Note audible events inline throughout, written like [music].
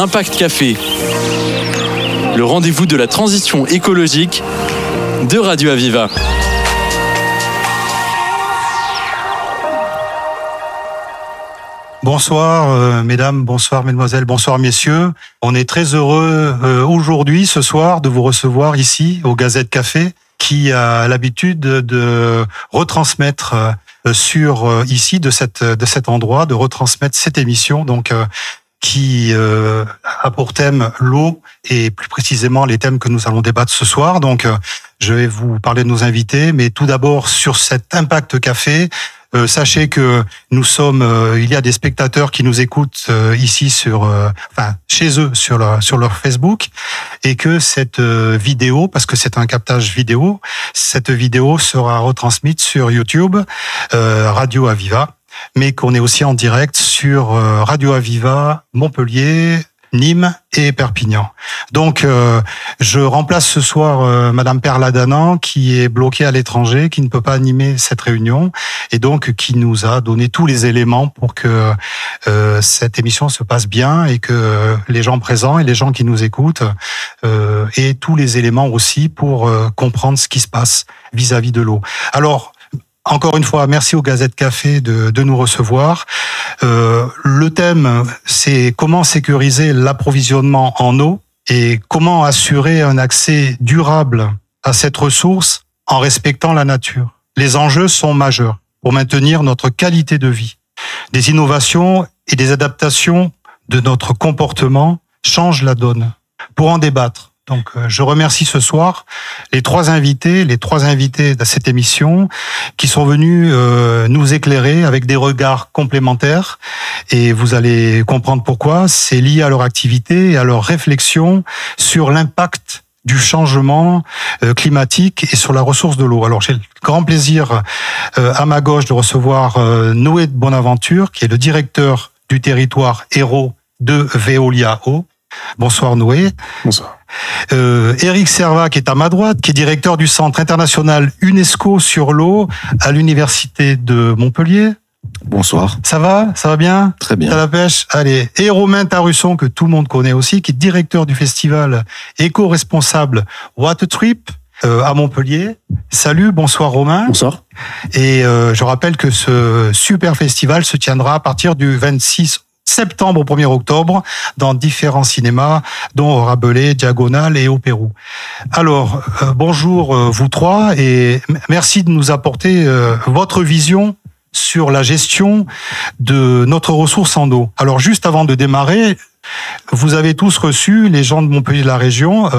Impact Café, le rendez-vous de la transition écologique de Radio Aviva. Bonsoir euh, mesdames, bonsoir mesdemoiselles, bonsoir messieurs. On est très heureux euh, aujourd'hui, ce soir, de vous recevoir ici au Gazette Café, qui a l'habitude de retransmettre euh, sur ici de de cet endroit, de retransmettre cette émission. Donc qui a pour thème l'eau et plus précisément les thèmes que nous allons débattre ce soir. Donc, je vais vous parler de nos invités, mais tout d'abord sur cet impact café, euh, sachez que nous sommes, euh, il y a des spectateurs qui nous écoutent euh, ici sur, enfin chez eux sur leur sur leur Facebook, et que cette vidéo, parce que c'est un captage vidéo, cette vidéo sera retransmise sur YouTube, Radio Aviva mais qu'on est aussi en direct sur Radio Aviva Montpellier, Nîmes et Perpignan. Donc, euh, je remplace ce soir euh, Madame Perladanan qui est bloquée à l'étranger, qui ne peut pas animer cette réunion et donc qui nous a donné tous les éléments pour que euh, cette émission se passe bien et que les gens présents et les gens qui nous écoutent aient tous les éléments aussi pour comprendre ce qui se passe vis-à-vis -vis de l'eau. Alors, encore une fois, merci au Gazette Café de, nous recevoir. Euh, le thème, c'est comment sécuriser l'approvisionnement en eau et comment assurer un accès durable à cette ressource en respectant la nature. Les enjeux sont majeurs pour maintenir notre qualité de vie. Des innovations et des adaptations de notre comportement changent la donne. Pour en débattre, donc, euh, je remercie ce soir les trois invités, les trois invités de cette émission, qui sont venus euh, nous éclairer avec des regards complémentaires. Et vous allez comprendre pourquoi. C'est lié à leur activité et à leur réflexion sur l'impact du changement euh, climatique et sur la ressource de l'eau. Alors j'ai le grand plaisir à ma gauche de recevoir Noé de Bonaventure, qui est le directeur du territoire héros de Veolia Eau. Bonsoir Noé. Bonsoir. Euh, Eric Serva, qui est à ma droite, qui est directeur du Centre international UNESCO sur l'eau à l'Université de Montpellier. Bonsoir. Ça va? Ça va bien? Très bien. À la pêche? Allez. Et Romain Tarusson, que tout le monde connaît aussi, qui est directeur du festival éco-responsable Water Trip euh, à Montpellier. Salut, bonsoir Romain. Bonsoir. Et euh, je rappelle que ce super festival se tiendra à partir du 26 septembre au 1er octobre dans différents cinémas, dont Rabelais, Diagonale et au Pérou. Alors, euh, bonjour euh, vous trois et merci de nous apporter euh, votre vision sur la gestion de notre ressource en eau. Alors, juste avant de démarrer, vous avez tous reçu, les gens de Montpellier de la région,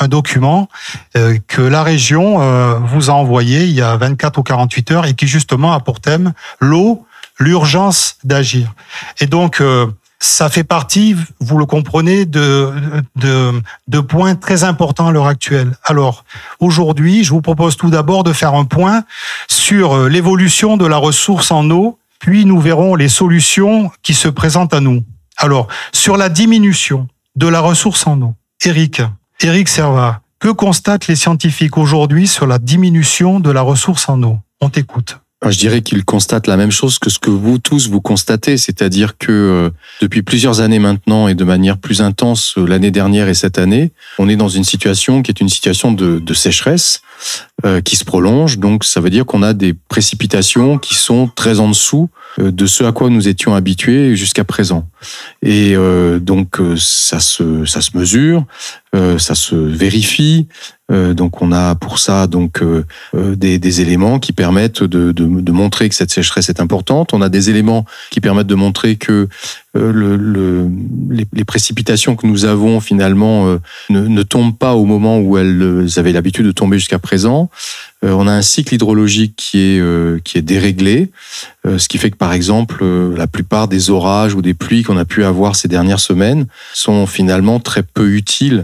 un document que la région vous a envoyé il y a 24 ou 48 heures et qui justement a pour thème l'eau, l'urgence d'agir. Et donc, euh, ça fait partie, vous le comprenez, de, de, de points très importants à l'heure actuelle. Alors, aujourd'hui, je vous propose tout d'abord de faire un point sur euh, l'évolution de la ressource en eau, puis nous verrons les solutions qui se présentent à nous. Alors, sur la diminution de la ressource en eau, Eric, Eric Serva, que constatent les scientifiques aujourd'hui sur la diminution de la ressource en eau? On t'écoute. Je dirais qu'il constate la même chose que ce que vous tous vous constatez, c'est-à-dire que euh, depuis plusieurs années maintenant et de manière plus intense euh, l'année dernière et cette année, on est dans une situation qui est une situation de, de sécheresse euh, qui se prolonge. Donc ça veut dire qu'on a des précipitations qui sont très en dessous de ce à quoi nous étions habitués jusqu'à présent. Et donc ça se ça se mesure, ça se vérifie. Euh, donc on a pour ça donc euh, euh, des, des, éléments qui permettent de, de, de, montrer que cette sécheresse est importante. On a des éléments qui permettent de montrer que le, le, les, les, précipitations que nous avons finalement ne, ne, tombent pas au moment où elles avaient l'habitude de tomber jusqu'à présent. on a un cycle hydrologique qui est qui est déréglé, ce qui fait que par exemple la plupart des orages ou des pluies qu'on a pu avoir ces dernières semaines sont finalement très peu utiles euh,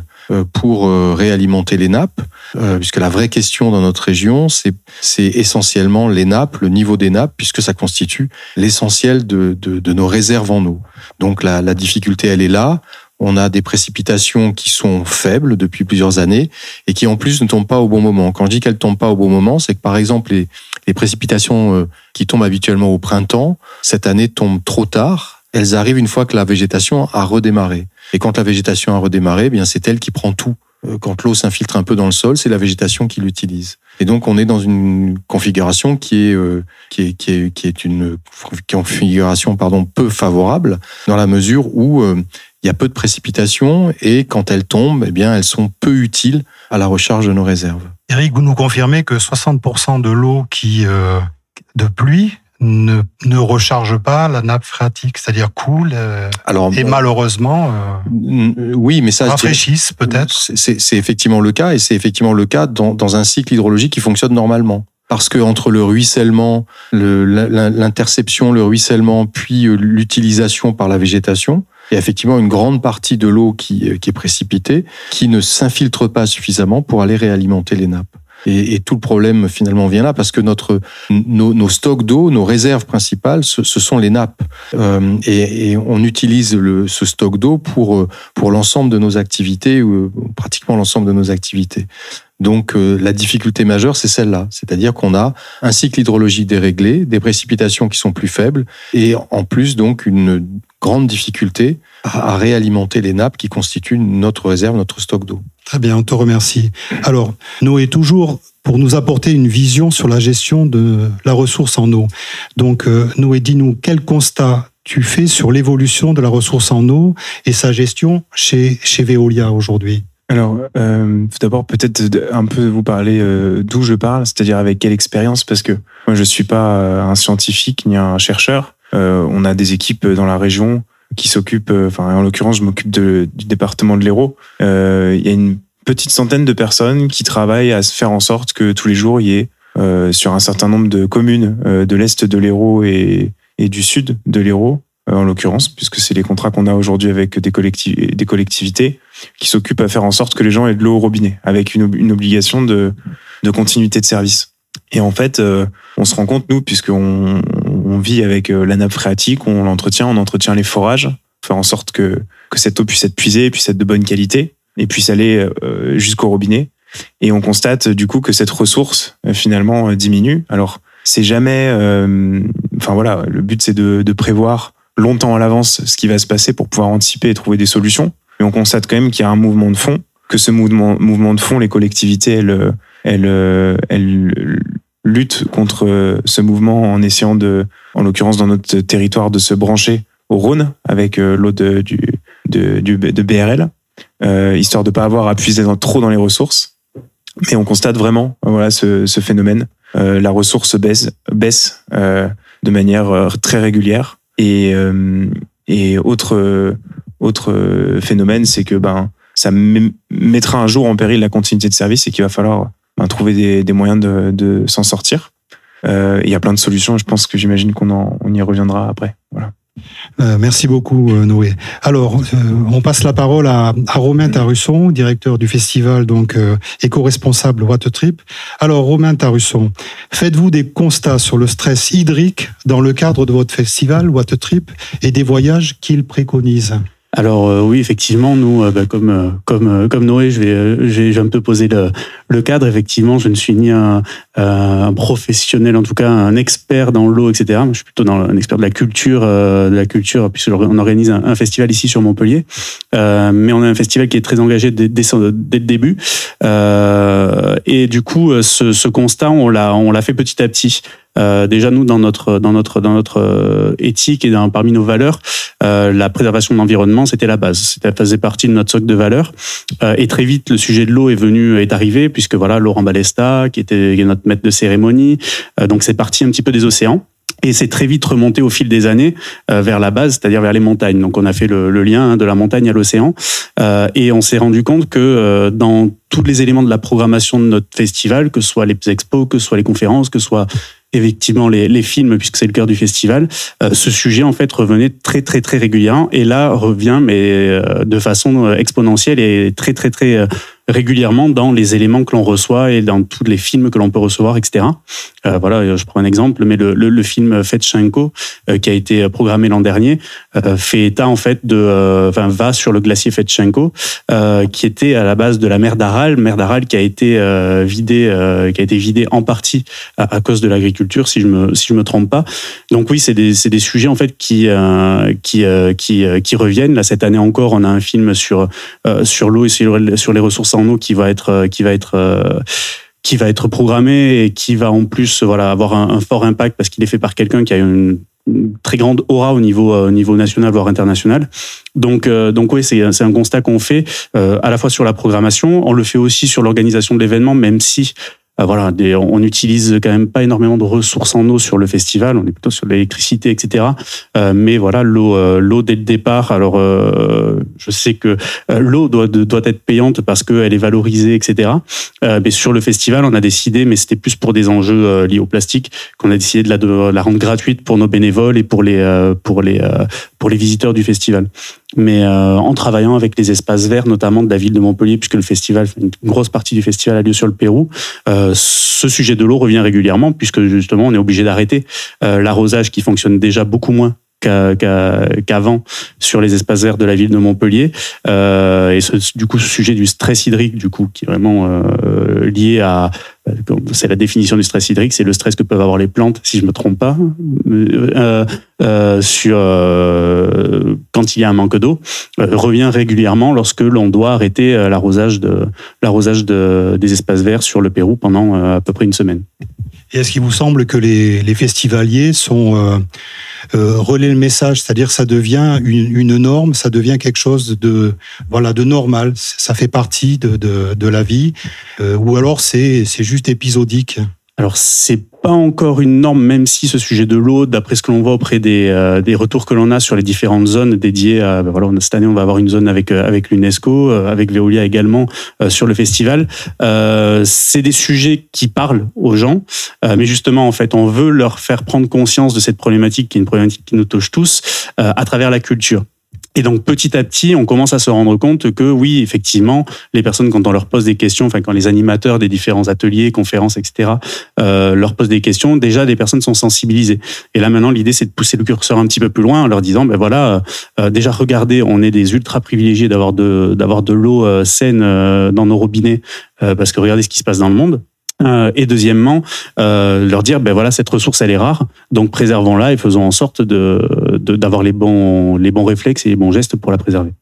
pour euh, réalimenter les nappes, euh, puisque la vraie question dans notre région, c'est essentiellement les nappes, le niveau des nappes, puisque ça constitue l'essentiel de, de, de, nos réserves en eau. Donc la, la difficulté, elle est là. On a des précipitations qui sont faibles depuis plusieurs années et qui en plus ne tombent pas au bon moment. Quand je dis qu'elles tombent pas au bon moment, c'est que par exemple les, les précipitations qui tombent habituellement au printemps, cette année tombent trop tard elles arrivent une fois que la végétation a redémarré. Et quand la végétation a redémarré, eh bien c'est elle qui prend tout. Euh, quand l'eau s'infiltre un peu dans le sol, c'est la végétation qui l'utilise. Et donc on est dans une configuration qui est euh, qui est qui est qui est une configuration pardon peu favorable dans la mesure où euh, il y a peu de précipitations et quand elles tombent, eh bien elles sont peu utiles à la recharge de nos réserves. Eric, vous nous confirmez que 60% de l'eau qui de pluie ne, ne recharge pas la nappe phréatique, c'est-à-dire coule euh, Alors, et malheureusement euh, oui, mais ça rafraîchissent peut-être. C'est effectivement le cas et c'est effectivement le cas dans, dans un cycle hydrologique qui fonctionne normalement parce que entre le ruissellement, l'interception, le, ruissellement, puis euh, l'utilisation par la végétation, il y a effectivement une grande partie de l'eau qui, qui est précipitée, qui ne s'infiltre pas suffisamment pour aller réalimenter les nappes. Et, et, tout le problème finalement vient là parce que notre nos, nos stocks d'eau, nos réserves principales, ce, ce sont les nappes. Euh, et, et, on utilise le, ce stock d'eau pour euh, pour l'ensemble de nos activités ou euh, pratiquement l'ensemble de nos activités. Donc euh, la difficulté majeure, c'est celle-là, c'est-à-dire qu'on a un cycle hydrologique déréglé, des précipitations qui sont plus faibles, et en plus donc une grande difficulté à réalimenter les nappes qui constituent notre réserve, notre stock d'eau. Très bien, on te remercie. Alors, Noé, toujours pour nous apporter une vision sur la gestion de la ressource en eau. Donc, euh, Noé, dis-nous quel constat tu fais sur l'évolution de la ressource en eau et sa gestion chez, chez Veolia aujourd'hui? Alors, euh, d'abord, peut-être un peu vous parler euh, d'où je parle, c'est-à-dire avec quelle expérience, parce que moi, je suis pas euh, un scientifique ni un chercheur. Euh, on a des équipes dans la région qui s'occupe, euh, enfin en l'occurrence je m'occupe du département de l'Hérault, euh, il y a une petite centaine de personnes qui travaillent à se faire en sorte que tous les jours il y ait euh, sur un certain nombre de communes de l'est de l'Hérault et, du sud de l'Hérault, en l'occurrence, puisque c'est les contrats qu'on a aujourd'hui avec des, collecti des collectivités qui s'occupent à faire en sorte que les gens aient de l'eau au robinet, avec une, obligation de, continuité de service. Et en fait, on se rend compte, nous, puisqu'on on vit avec euh, la nappe phréatique, on l'entretient, on entretient les forages, faire en sorte que, que cette eau puisse être puisée, puisse être de bonne qualité et puisse aller euh, jusqu'au robinet. Et on constate du coup que cette ressource euh, finalement diminue. Alors c'est jamais, enfin voilà, le but c'est de, de prévoir longtemps à l'avance ce qui va se passer pour pouvoir anticiper et trouver des solutions. Mais on constate quand même qu'il y a un mouvement de fond, que ce mouvement, mouvement de fond, les collectivités, elles, elles, elles lutte contre euh, ce mouvement en essayant de, en l'occurrence dans notre territoire, de se brancher au Rhône avec euh, l'eau de, du, du, de BRL, euh, histoire de pas avoir à puiser dans, trop dans les ressources. Mais on constate vraiment voilà ce, ce phénomène. Euh, la ressource baisse, baisse euh, de manière très régulière. Et, et autre, autre phénomène, c'est que ben ça mettra un jour en péril la continuité de service et qu'il va falloir ben, trouver des, moyens de, s'en sortir. Euh, il y a plein de solutions. Je pense que j'imagine qu'on on y reviendra après. Voilà. Euh, merci beaucoup euh, Noé. Alors, on passe la parole à, Romain Tarusson, directeur du festival donc éco-responsable Watt Trip. Alors Romain Tarusson, faites-vous des constats sur le stress hydrique dans le cadre de votre festival Watt Trip et des voyages qu'il préconise? Alors euh, oui, effectivement, nous, euh, bah, comme euh, comme comme Noé, je vais j'ai un peu posé le, cadre. Effectivement, je ne suis ni un, professionnel, en tout cas un expert dans l'eau, etc. Je suis plutôt dans un expert de la culture, de la culture, puisqu'on organise un, festival ici sur Montpellier. mais on a un festival qui est très engagé dès le début. et du coup, ce, ce constat, on l'a on l'a fait petit à petit. Euh, déjà nous dans notre dans notre dans notre euh, éthique et dans, parmi nos valeurs, euh, la préservation de l'environnement c'était la base, c'était faisait partie de notre socle de valeurs. Euh, et très vite le sujet de l'eau est venu est arrivé puisque voilà Laurent Balesta qui était notre maître de cérémonie, euh, donc c'est parti un petit peu des océans. Et c'est très vite remonté au fil des années euh, vers la base, c'est-à-dire vers les montagnes. Donc on a fait le, le lien hein, de la montagne à l'océan, euh, et on s'est rendu compte que euh, dans tous les éléments de la programmation de notre festival, que ce soit les expos, que ce soit les conférences, que ce soit effectivement les, films, puisque c'est le cœur du festival, euh, ce sujet en fait revenait très très très régulièrement, et là revient mais euh, de façon exponentielle et très très très régulièrement dans les éléments que l'on reçoit et dans tous les films que l'on peut recevoir, etc. Euh, voilà, je prends un exemple, mais le, film Fetchenko, euh, qui a été programmé l'an dernier, euh, fait état en fait de, euh, enfin va sur le glacier Fetchenko, qui était à la base de la mer d'Aral, mer d'Aral qui a été vidée, qui a été vidée en partie à, cause de l'agriculture, si je me si je me trompe pas. Donc oui, c'est des c'est des sujets en fait qui qui qui reviennent. Là cette année encore, on a un film sur sur l'eau et sur, sur les ressources en qui va être qui va être qui va être programmé et qui va en plus voilà avoir un, fort impact parce qu'il est fait par quelqu'un qui a une, très grande aura au niveau au niveau national voire international. Donc euh, donc oui, c'est c'est un constat qu'on fait euh, à la fois sur la programmation, on le fait aussi sur l'organisation de l'événement même si euh, voilà, des, on n'utilise quand même pas énormément de ressources en eau sur le festival. On est plutôt sur l'électricité, etc. Euh, mais voilà, l'eau, euh, l'eau dès le départ. Alors, euh, je sais que euh, l'eau doit, doit être payante parce qu'elle est valorisée, etc. Euh, mais sur le festival, on a décidé, mais c'était plus pour des enjeux liés au plastique, qu'on a décidé de la, de la rendre gratuite pour nos bénévoles et pour les, pour les, pour les visiteurs du festival mais euh, en travaillant avec les espaces verts, notamment de la ville de Montpellier, puisque le festival, une grosse partie du festival a lieu sur le Pérou. Euh, ce sujet de l'eau revient régulièrement, puisque justement, on est obligé d'arrêter euh, l'arrosage qui fonctionne déjà beaucoup moins qu'avant sur les espaces verts de la ville de Montpellier. Euh, et ce, du coup, ce sujet du stress hydrique, du coup, qui est vraiment euh, lié à c'est la définition du stress hydrique, c'est le stress que peuvent avoir les plantes, si je me trompe pas, euh, euh, sur euh, quand il y a un manque d'eau, euh, revient régulièrement lorsque l'on doit arrêter euh, l'arrosage de l'arrosage de, des espaces verts sur le Pérou pendant euh, à peu près une semaine. Et est-ce qu'il vous semble que les festivaliers sont euh, le message, c'est-à-dire ça devient une, une, norme, ça devient quelque chose de voilà de normal, ça fait partie de, de, de la vie, euh, ou alors c'est juste épisodique. Alors c'est pas encore une norme, même si ce sujet de l'eau, d'après ce que l'on voit auprès des, euh, des retours que l'on a sur les différentes zones dédiées à, ben voilà, cette année on va avoir une zone avec euh, avec l'UNESCO, euh, avec Veolia également sur le festival. C'est des sujets qui parlent aux gens, mais justement en fait on veut leur faire prendre conscience de cette problématique qui est une problématique qui nous touche tous à travers la culture. Et donc petit à petit, on commence à se rendre compte que oui, effectivement, les personnes, quand on leur pose des questions, enfin quand les animateurs des différents ateliers, conférences, etc., euh, leur posent des questions, déjà des personnes sont sensibilisées. Et là maintenant, l'idée c'est de pousser le curseur un petit peu plus loin en leur disant, ben voilà, euh, déjà regardez, on est des ultra privilégiés d'avoir de d'avoir de l'eau euh, saine euh, dans nos robinets, euh, parce que regardez ce qui se passe dans le monde. Euh, et deuxièmement, euh, leur dire, ben voilà, cette ressource elle est rare, donc préservons-la et faisons en sorte de d'avoir les bons les bons réflexes et les bons gestes pour la préserver.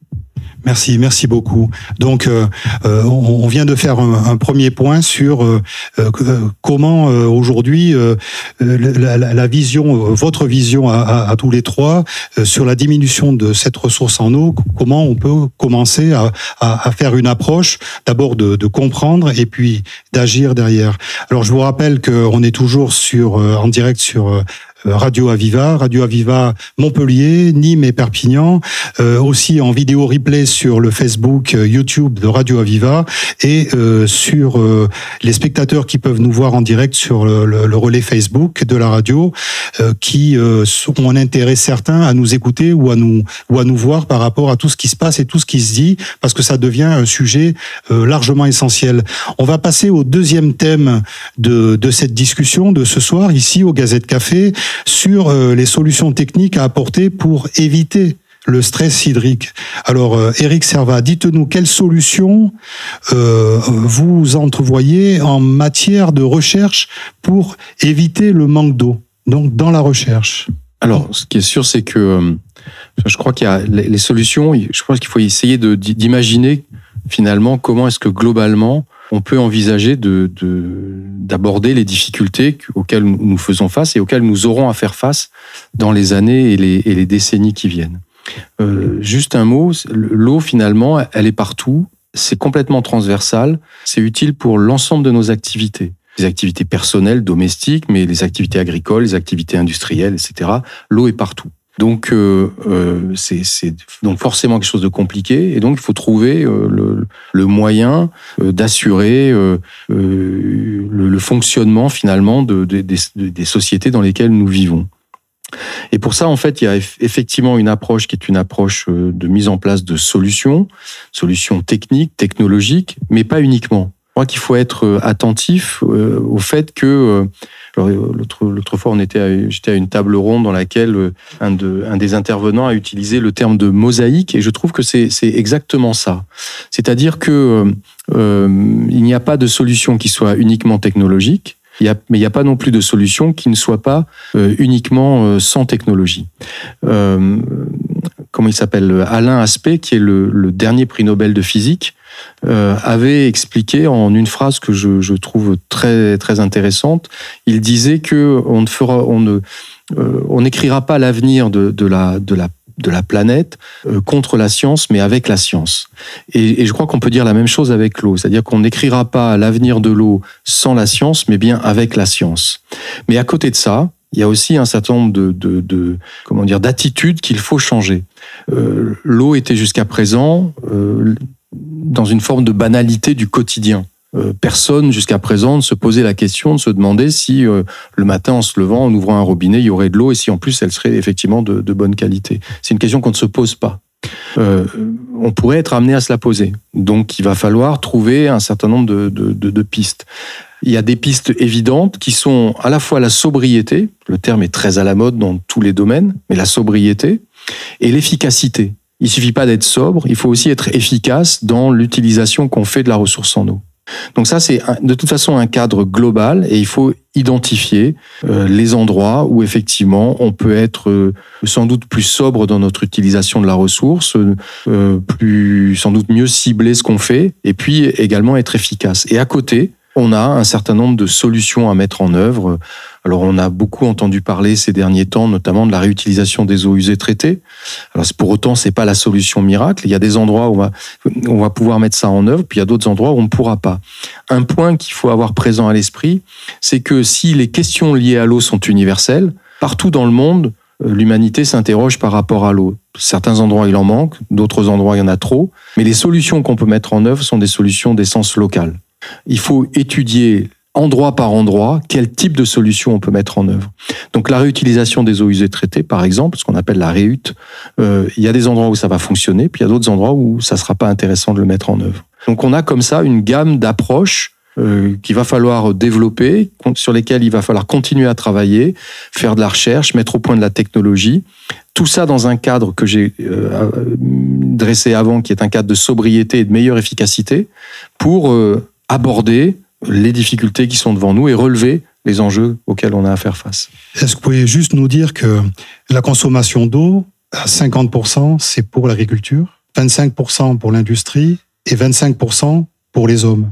Merci, merci beaucoup. Donc, euh, euh, on vient de faire un, premier point sur euh, euh comment aujourd'hui la, la, vision, votre vision à, à, à, tous les trois sur la diminution de cette ressource en eau. Comment on peut commencer à, à faire une approche, d'abord de, de, comprendre et puis d'agir derrière. Alors, je vous rappelle qu'on est toujours sur en direct sur euh, Radio Aviva, Radio Aviva Montpellier, Nîmes et Perpignan, euh, aussi en vidéo replay sur le Facebook, euh, YouTube de Radio Aviva et euh, sur euh, les spectateurs qui peuvent nous voir en direct sur le, le, relais Facebook de la radio, euh, qui ont un intérêt certain à nous écouter ou à nous ou à nous voir par rapport à tout ce qui se passe et tout ce qui se dit, parce que ça devient un sujet largement essentiel. On va passer au deuxième thème de, de cette discussion de ce soir ici au Gazette Café sur euh, les solutions techniques à apporter pour éviter le stress hydrique. Alors, euh, Eric Serva, dites-nous quelles solutions euh, vous entrevoyez en matière de recherche pour éviter le manque d'eau, donc dans la recherche. Alors, ce qui est sûr, c'est que euh, je crois qu'il y a les solutions. Je pense qu'il faut essayer d'imaginer finalement comment est-ce que globalement on peut envisager de d'aborder les difficultés auxquelles nous faisons face et auxquelles nous aurons à faire face dans les années et les, et les décennies qui viennent. Euh, juste un mot, l'eau finalement, elle est partout, c'est complètement transversal, c'est utile pour l'ensemble de nos activités les activités personnelles, domestiques, mais les activités agricoles, les activités industrielles, etc. L'eau est partout. Donc, euh, euh, c'est donc forcément quelque chose de compliqué, et donc il faut trouver euh, le, moyen euh, d'assurer le, fonctionnement finalement de, de, des, des sociétés dans lesquelles nous vivons. Et pour ça, en fait, il y a effectivement une approche qui est une approche de mise en place de solutions, solutions techniques, technologiques, mais pas uniquement. Qu'il faut être euh, attentif euh, au fait que l'autre fois, on était, j'étais à une table ronde dans laquelle un, de, un des intervenants a utilisé le terme de mosaïque, et je trouve que c'est exactement ça. C'est-à-dire que il n'y a pas de solution qui soit uniquement technologique mais il n'y a pas non plus de solution qui ne soit pas euh, uniquement euh, sans technologie. Euh, comment il s'appelle? Alain Aspect, qui est le, dernier prix Nobel de physique, avait expliqué en une phrase que je, trouve très très intéressante. Il disait que on ne fera, on ne, on n'écrira pas l'avenir de, de la de la de la planète euh, contre la science, mais avec la science. Et, je crois qu'on peut dire la même chose avec l'eau, c'est-à-dire qu'on n'écrira pas l'avenir de l'eau sans la science, mais bien avec la science. Mais à côté de ça, il y a aussi un certain nombre de, de, comment dire d'attitudes qu'il faut changer. Euh, l'eau était jusqu'à présent euh, dans une forme de banalité du quotidien. Euh, personne jusqu'à présent ne se posait la question de se demander si euh, le matin en se levant, en ouvrant un robinet, il y aurait de l'eau et si en plus elle serait effectivement de, bonne qualité. C'est une question qu'on ne se pose pas. Euh, on pourrait être amené à se la poser. Donc il va falloir trouver un certain nombre de, de, pistes. Il y a des pistes évidentes qui sont à la fois la sobriété, le terme est très à la mode dans tous les domaines, mais la sobriété et l'efficacité. Il suffit pas d'être sobre, il faut aussi être efficace dans l'utilisation qu'on fait de la ressource en eau. Donc ça, c'est de toute façon un cadre global et il faut identifier euh, les endroits où effectivement on peut être euh, sans doute plus sobre dans notre utilisation de la ressource, euh, plus sans doute mieux cibler ce qu'on fait et puis également être efficace. Et à côté, on a un certain nombre de solutions à mettre en œuvre. Alors, on a beaucoup entendu parler ces derniers temps, notamment de la réutilisation des eaux usées traitées. Alors, pour autant, c'est pas la solution miracle. Il y a des endroits où on va, on va pouvoir mettre ça en œuvre, puis il y a d'autres endroits où on ne pourra pas. Un point qu'il faut avoir présent à l'esprit, c'est que si les questions liées à l'eau sont universelles, partout dans le monde, euh, l'humanité s'interroge par rapport à l'eau. Certains endroits, il en manque, d'autres endroits, il y en a trop. Mais les solutions qu'on peut mettre en œuvre sont des solutions d'essence locale. Il faut étudier endroit par endroit quel type de solution on peut mettre en œuvre. Donc la réutilisation des eaux usées traitées, par exemple, ce qu'on appelle la réhute, euh, il y a des endroits où ça va fonctionner, puis il y a d'autres endroits où ça sera pas intéressant de le mettre en œuvre. Donc on a comme ça une gamme d'approches euh, qu'il va falloir développer, sur lesquelles il va falloir continuer à travailler, faire de la recherche, mettre au point de la technologie. Tout ça dans un cadre que j'ai euh, dressé avant, qui est un cadre de sobriété et de meilleure efficacité, pour aborder les difficultés qui sont devant nous et relever les enjeux auxquels on a à faire face. Est-ce que vous pouvez juste nous dire que la consommation d'eau, à 50%, c'est pour l'agriculture, 25% pour l'industrie et 25% pour les hommes?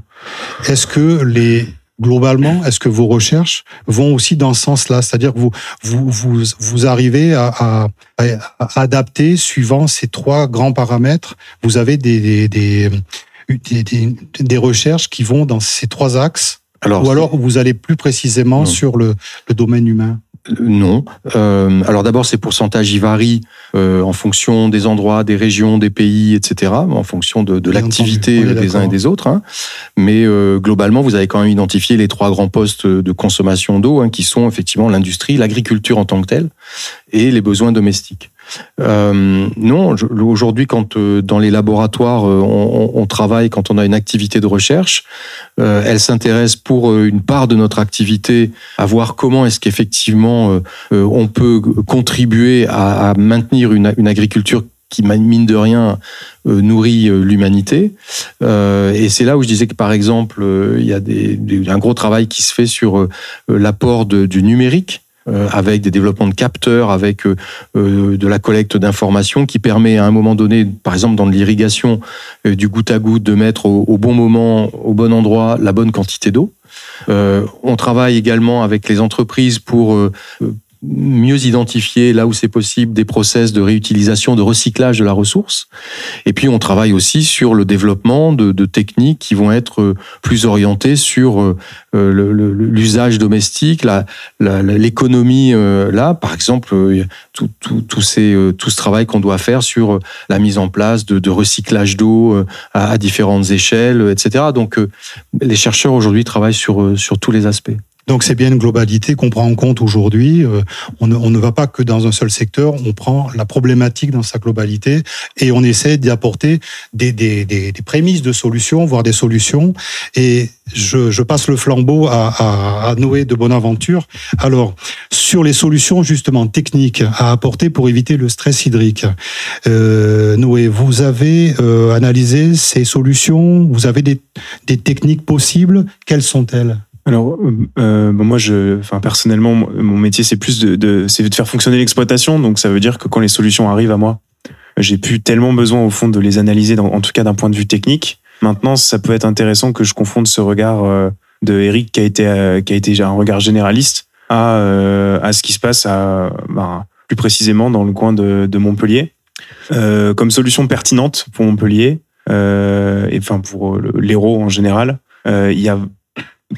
Est-ce que les globalement, est-ce que vos recherches vont aussi dans ce sens-là? C'est-à-dire que vous, vous, vous, vous arrivez à, à, à, adapter suivant ces trois grands paramètres. Vous avez des, des, des, des, recherches qui vont dans ces trois axes alors, Ou alors vous allez plus précisément sur le, le domaine humain non. Euh, alors d'abord, ces pourcentages y varient euh, en fonction des endroits, des régions, des pays, etc., en fonction de, de l'activité des uns et des autres. Hein. Mais euh, globalement, vous avez quand même identifié les trois grands postes de consommation d'eau, hein, qui sont effectivement l'industrie, l'agriculture en tant que telle, et les besoins domestiques. Euh, non, aujourd'hui, quand euh, dans les laboratoires euh, on, travaille, quand on a une activité de recherche, elle s'intéresse pour une part de notre activité à voir comment est-ce qu'effectivement on peut contribuer à, maintenir une, agriculture qui mine de rien nourrit l'humanité. et c'est là où je disais que par exemple, il y a un gros travail qui se fait sur l'apport du numérique euh, avec des développements de capteurs, avec euh, euh, de la collecte d'informations qui permet à un moment donné, par exemple dans l'irrigation, du goutte à goutte, de mettre au, bon moment, au bon endroit, la bonne quantité d'eau. on travaille également avec les entreprises pour mieux identifier là où c'est possible des process de réutilisation, de recyclage de la ressource. Et puis on travaille aussi sur le développement de, techniques qui vont être euh, plus orientées sur euh, l'usage domestique, l'économie euh, là, par exemple, tout, tout, tout, tout ce travail qu'on doit faire sur la mise en place de, recyclage d'eau à, différentes échelles, etc. Donc les chercheurs aujourd'hui travaillent sur tous les aspects. Donc c'est bien une globalité qu'on prend en compte aujourd'hui. Euh, on, ne, on ne va pas que dans un seul secteur, on prend la problématique dans sa globalité et on essaie d'y apporter des, des, des, des prémices de solutions, voire des solutions. Et je, je passe le flambeau à, à, à Noé de Bonaventure. Alors, sur les solutions justement techniques à apporter pour éviter le stress hydrique, euh, Noé, vous avez euh, analysé ces solutions, vous avez des, des techniques possibles, quelles sont-elles? Alors, euh, bon, moi, je, enfin, personnellement, mon métier, c'est plus de, de, de faire fonctionner l'exploitation. Donc, ça veut dire que quand les solutions arrivent à moi, j'ai plus tellement besoin, au fond, de les analyser, en tout cas d'un point de vue technique. Maintenant, ça peut être intéressant que je confonde ce regard euh, de Eric, qui a été, euh, qui a été un regard généraliste, à, euh, à ce qui se passe à, ben, plus précisément dans le coin de, de Montpellier. Euh, comme solution pertinente pour Montpellier, euh, et enfin pour l'Hérault en général, euh, il y a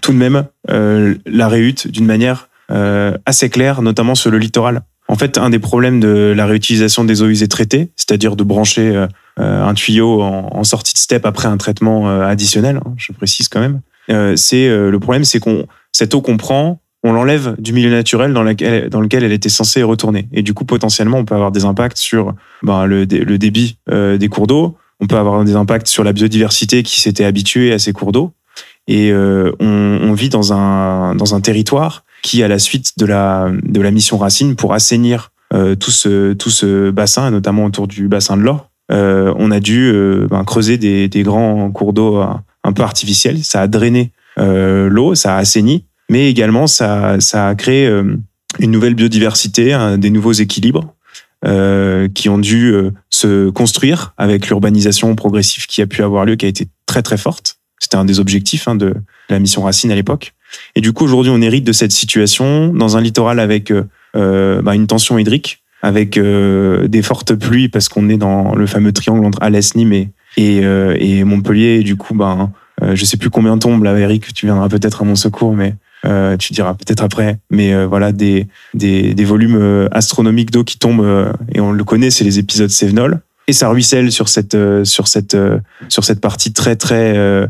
tout de même euh, la réhute d'une manière euh, assez claire, notamment sur le littoral. En fait, un des problèmes de la réutilisation des eaux usées traitées, c'est-à-dire de brancher euh, un tuyau en, sortie de step après un traitement additionnel, hein, je précise quand même, c'est le problème, c'est qu'on cette eau qu'on prend, on l'enlève du milieu naturel dans, dans lequel elle était censée retourner. Et du coup, potentiellement, on peut avoir des impacts sur ben, le, le, débit euh, des cours d'eau, on peut avoir des impacts sur la biodiversité qui s'était habituée à ces cours d'eau. Et euh, on, vit dans un, dans un territoire qui, à la suite de la, de la mission Racine, pour assainir euh, tout, ce, tout ce bassin, notamment autour du bassin de l'Or, euh, on a dû ben, creuser des, des, grands cours d'eau un peu artificiels. Ça a drainé l'eau, ça a assaini mais également ça, ça a créé une nouvelle biodiversité, des nouveaux équilibres qui ont dû se construire avec l'urbanisation progressive qui a pu avoir lieu, qui a été très très forte. C'était un des objectifs hein, de la mission Racine à l'époque. Et du coup, aujourd'hui, on hérite de cette situation dans un littoral avec euh, bah, une tension hydrique, avec euh, des fortes pluies, parce qu'on est dans le fameux triangle entre Alès, Nîmes et, et, euh, et Montpellier. Et du coup, ben, je sais plus combien tombe là, Eric, tu viendras peut-être à mon secours, mais euh, tu diras peut-être après, mais euh, voilà des, des, des volumes euh, astronomiques d'eau qui tombent euh, et on le connaît, c'est les épisodes Sévenol et ça ruisselle sur cette sur cette sur cette partie très très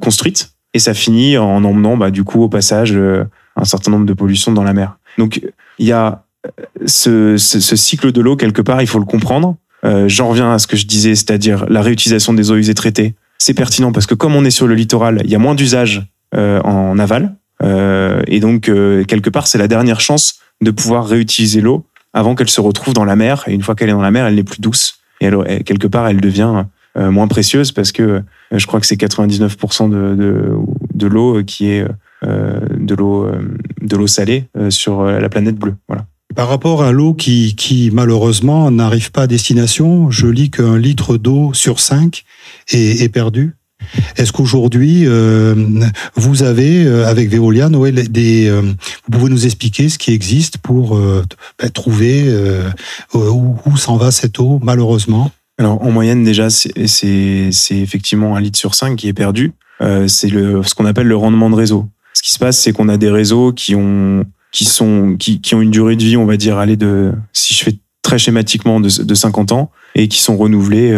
construite et ça finit en emmenant bah, du coup au passage un certain nombre de pollutions dans la mer. Donc il y a ce, ce, ce cycle de l'eau quelque part, il faut le comprendre. J'en reviens à ce que je disais, c'est-à-dire la réutilisation des eaux usées traitées. C'est pertinent parce que comme on est sur le littoral, il y a moins d'usage en aval, euh, et donc, euh, quelque part, c'est la dernière chance de pouvoir réutiliser l'eau avant qu'elle se retrouve dans la mer. Et une fois qu'elle est dans la mer, elle n'est plus douce. Et elle, quelque part, elle devient euh, moins précieuse parce que je crois que c'est 99% de, de, de l'eau qui est de l'eau de l'eau salée sur la planète bleue. Voilà. Par rapport à l'eau qui, qui malheureusement n'arrive pas à destination, je lis qu'un litre d'eau sur cinq est, est perdu. Est-ce qu'aujourd'hui, euh, vous avez, euh, avec Veolia, Noël, des, euh, vous pouvez nous expliquer ce qui existe pour euh, ben, trouver euh, où, où s'en va cette eau, malheureusement? Alors, en moyenne, déjà, c'est effectivement un litre sur cinq qui est perdu. Euh, c'est ce qu'on appelle le rendement de réseau. Ce qui se passe, c'est qu'on a des réseaux qui ont, qui, sont, qui, qui, ont une durée de vie, on va dire, aller de, si je fais très schématiquement, de, de 50 ans, et qui sont renouvelés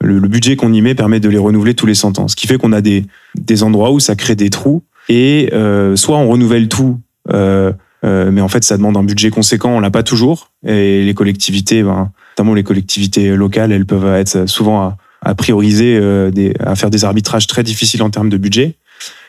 le, le budget qu'on y met permet de les renouveler tous les 100 ans. Ce qui fait qu'on a des, des endroits où ça crée des trous et euh, soit on renouvelle tout, euh, euh, mais en fait ça demande un budget conséquent, on l'a pas toujours. Et les collectivités, ben, notamment les collectivités locales, elles peuvent être souvent à, à prioriser, euh, des, à faire des arbitrages très difficiles en termes de budget.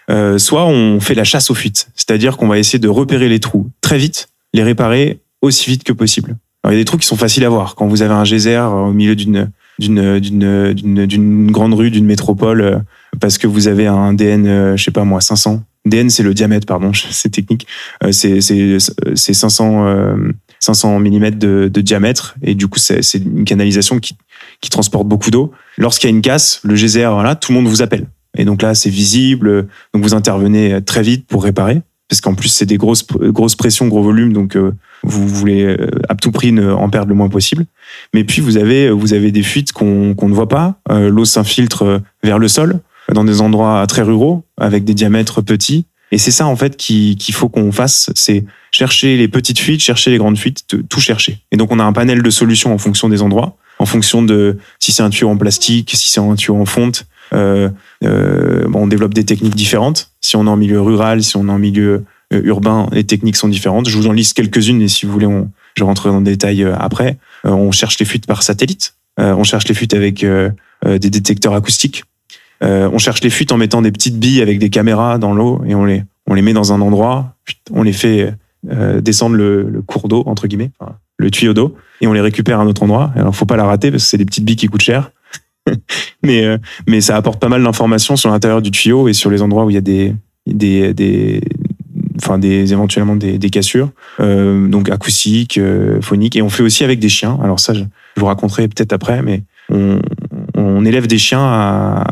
Euh, soit on fait la chasse aux fuites, c'est-à-dire qu'on va essayer de repérer les trous très vite, les réparer aussi vite que possible. Alors, il y a des trous qui sont faciles à voir. Quand vous avez un geyser au milieu d'une d'une d'une d'une grande rue d'une métropole euh, parce que vous avez un DN euh, je sais pas moi 500 DN c'est le diamètre pardon [laughs] c'est technique euh, c'est c'est c'est 500 500 mm de, de diamètre. Et du coup c'est une canalisation qui qui transporte beaucoup d'eau. Lorsqu'il y a une casse le geyser voilà tout le monde vous appelle. Et donc là c'est visible. Donc vous intervenez très vite pour réparer. Parce qu'en plus c'est des grosses grosses pressions gros volumes. Donc euh, vous voulez euh, à tout prix ne, en perdre le moins possible. Mais puis vous avez vous avez des fuites qu'on qu'on ne voit pas. Euh, l'eau s'infiltre vers le sol dans des endroits très ruraux avec des diamètres petits et c'est ça en fait qu'il qu'il faut qu'on fasse c'est chercher les petites fuites chercher les grandes fuites tout chercher et donc on a un panel de solutions en fonction des endroits en fonction de si c'est un tuyau en plastique si c'est un tuyau en fonte euh, euh, bon, on développe des techniques différentes. Si on est en milieu rural, si on est en milieu urbains et techniques sont différentes. Je vous en liste quelques-unes et si vous voulez, on, je rentrerai dans le détail après. on cherche les fuites par satellite. on cherche les fuites avec des détecteurs acoustiques. On cherche les fuites en mettant des petites billes avec des caméras dans l'eau et on les, on les met dans un endroit, on les fait descendre le, cours d'eau, entre guillemets, le tuyau d'eau, et on les récupère à un autre endroit. Alors, faut pas la rater parce que c'est des petites billes qui coûtent cher. [laughs] mais, euh, mais ça apporte pas mal d'informations sur l'intérieur du tuyau et sur les endroits où il y a des, des, des enfin des éventuellement des, des cassures, euh, donc acoustiques, euh, phoniques, et on fait aussi avec des chiens. Alors ça, je, vous raconterai peut-être après, mais on, on, élève des chiens à,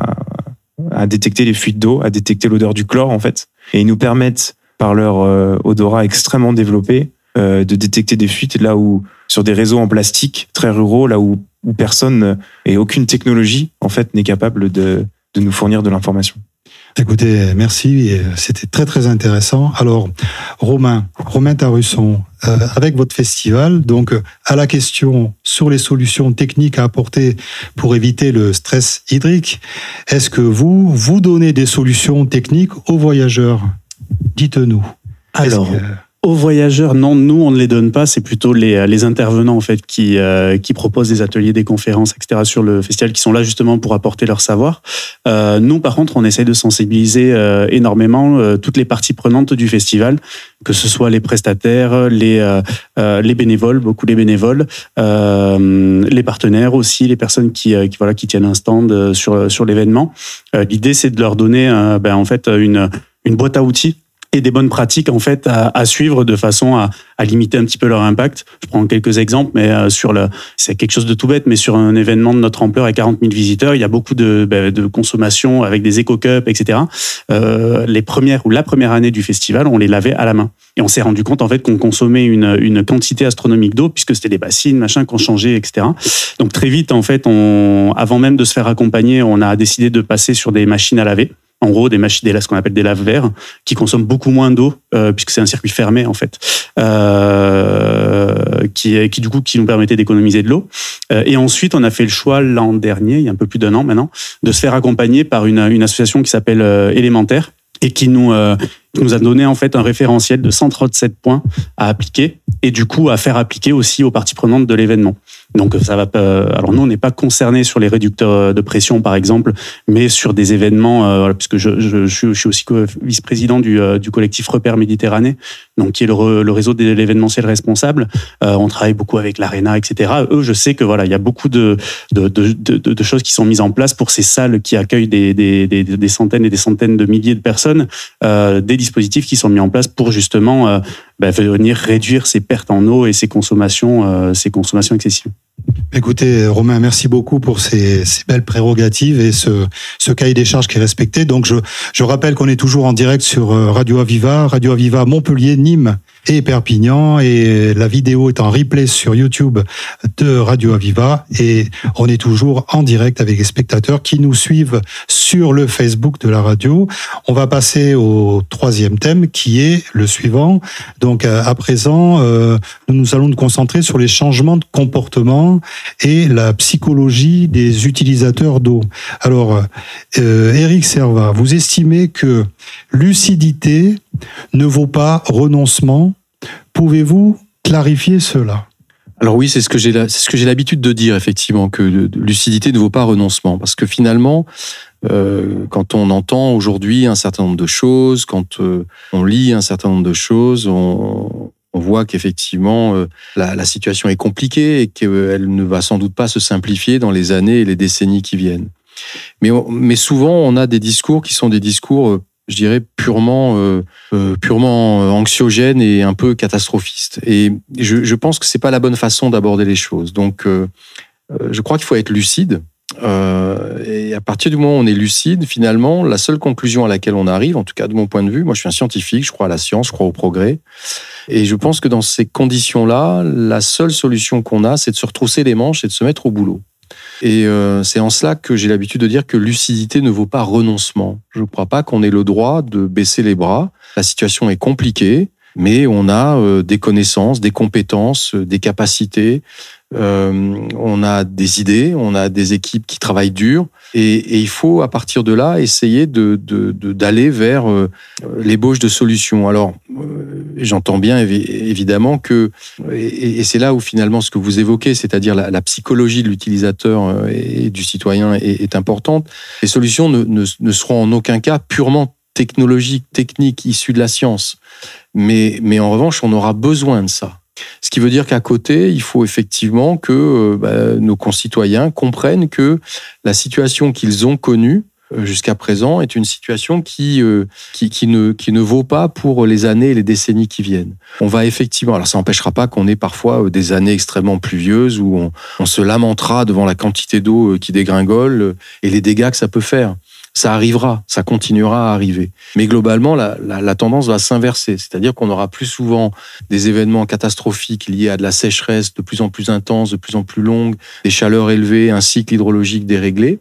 à détecter les fuites d'eau, à détecter l'odeur du chlore en fait, et ils nous permettent par leur euh, odorat extrêmement développé de détecter des fuites là où sur des réseaux en plastique très ruraux, là où où personne et aucune technologie en fait n'est capable de, de nous fournir de l'information. Écoutez, merci, c'était très très intéressant. Alors, Romain, Romain Tarusson, euh, avec votre festival, donc à la question sur les solutions techniques à apporter pour éviter le stress hydrique, est-ce que vous vous donnez des solutions techniques aux voyageurs? Dites-nous. Alors, aux voyageurs, non, nous on ne les donne pas. C'est plutôt les, les intervenants en fait qui euh, qui proposent des ateliers, des conférences, etc. sur le festival, qui sont là justement pour apporter leur savoir. Euh, nous, par contre, on essaye de sensibiliser euh, énormément euh, toutes les parties prenantes du festival, que ce soit les prestataires, les euh, les bénévoles, beaucoup les bénévoles, les partenaires aussi, les personnes qui, qui voilà qui tiennent un stand sur sur l'événement. L'idée, c'est de leur donner ben, en fait une une boîte à outils des bonnes pratiques en fait à, suivre de façon à, limiter un petit peu leur impact. Je prends quelques exemples, mais euh, sur le, c'est quelque chose de tout bête, mais sur un événement de notre ampleur à 40 000 visiteurs, il y a beaucoup de, ben, consommation avec des éco-cups, etc. Euh, les premières ou la première année du festival, on les lavait à la main. Et on s'est rendu compte en fait qu'on consommait une, quantité astronomique d'eau puisque c'était des bassines, machin qu'on changeait, etc. Donc très vite en fait, avant même de se faire accompagner, on a décidé de passer sur des machines à laver en gros des machines, des, ce qu'on appelle des lave-verres, qui consomment beaucoup moins d'eau euh, puisque c'est un circuit fermé en fait, euh, qui, qui du coup qui nous permettait d'économiser de l'eau. Euh, et ensuite, on a fait le choix l'an dernier, il y a un peu plus d'un an maintenant, de se faire accompagner par une, une association qui s'appelle Élémentaire et qui nous qui nous a donné en fait un référentiel de 137 points à appliquer et du coup à faire appliquer aussi aux parties prenantes de l'événement. Donc ça va pas. Alors nous on n'est pas concerné sur les réducteurs de pression par exemple, mais sur des événements euh, puisque je, je, je, suis aussi vice-président du, euh, du collectif Repère Méditerranée, donc qui est le, réseau de l'événementiel responsable. Euh, on travaille beaucoup avec l'Arena, etc. Eux, je sais que voilà, il y a beaucoup de de, de, de, choses qui sont mises en place pour ces salles qui accueillent des, des, des, centaines et des centaines de milliers de personnes, euh, des dispositifs qui sont mis en place pour justement euh, bah, venir réduire ces pertes en eau et ces consommations, euh, consommations excessives. Écoutez, Romain, merci beaucoup pour ces, ces, belles prérogatives et ce, ce cahier des charges qui est respecté. Donc, je, je rappelle qu'on est toujours en direct sur euh, Radio Aviva, Radio Aviva Montpellier, Nîmes et Perpignan. Et la vidéo est en replay sur YouTube de Radio Aviva. Et on est toujours en direct avec les spectateurs qui nous suivent sur le Facebook de la radio. On va passer au troisième thème qui est le suivant. Donc, à présent, euh, nous allons nous concentrer sur les changements de comportement et la psychologie des utilisateurs d'eau. Alors, euh, Eric Serva, vous estimez que lucidité ne vaut pas renoncement. Pouvez-vous clarifier cela? Alors oui, c'est ce que j'ai ce que j'ai l'habitude de dire effectivement que lucidité ne vaut pas renoncement parce que finalement euh, quand on entend aujourd'hui un certain nombre de choses, quand euh, on lit un certain nombre de choses, on, voit qu'effectivement euh, la, situation est compliquée et qu'elle ne va sans doute pas se simplifier dans les années et les décennies qui viennent. Mais, souvent, on a des discours qui sont des discours, je dirais, purement, euh, purement anxiogènes et un peu catastrophistes. Et je, pense que c'est pas la bonne façon d'aborder les choses. Donc, je crois qu'il faut être lucide. et à partir du moment où on est lucide, finalement, la seule conclusion à laquelle on arrive, en tout cas de mon point de vue, moi je suis un scientifique, je crois à la science, je crois au progrès, et je pense que dans ces conditions-là, la seule solution qu'on a, c'est de se retrousser les manches et de se mettre au boulot. Et euh, c'est en cela que j'ai l'habitude de dire que lucidité ne vaut pas renoncement. Je ne crois pas qu'on ait le droit de baisser les bras. La situation est compliquée, mais on a euh, des connaissances, des compétences, euh, des capacités, on a des idées, on a des équipes qui travaillent dur, Et, il faut, à partir de là, essayer d'aller vers euh, l'ébauche de solutions. Alors, euh, j'entends bien évidemment que, et, c'est là où finalement ce que vous évoquez, c'est-à-dire la, psychologie de l'utilisateur euh, et du citoyen est, importante. Les solutions ne, seront en aucun cas purement technologiques, techniques, issues de la science. Mais en revanche, on aura besoin de ça. Ce qui veut dire qu'à côté, il faut effectivement que euh, bah, nos concitoyens comprennent que la situation qu'ils ont connue euh, jusqu'à présent est une situation qui, euh, qui, qui, ne, qui ne vaut pas pour les années et les décennies qui viennent. On va effectivement, alors ça n'empêchera pas qu'on ait parfois des années extrêmement pluvieuses où on, on se lamentera devant la quantité d'eau qui dégringole et les dégâts que ça peut faire ça arrivera, ça continuera à arriver. Mais globalement, la, tendance va s'inverser, c'est-à-dire qu'on aura plus souvent des événements catastrophiques liés à de la sécheresse de plus en plus intense, de plus en plus longue, des chaleurs élevées, un cycle hydrologique déréglé.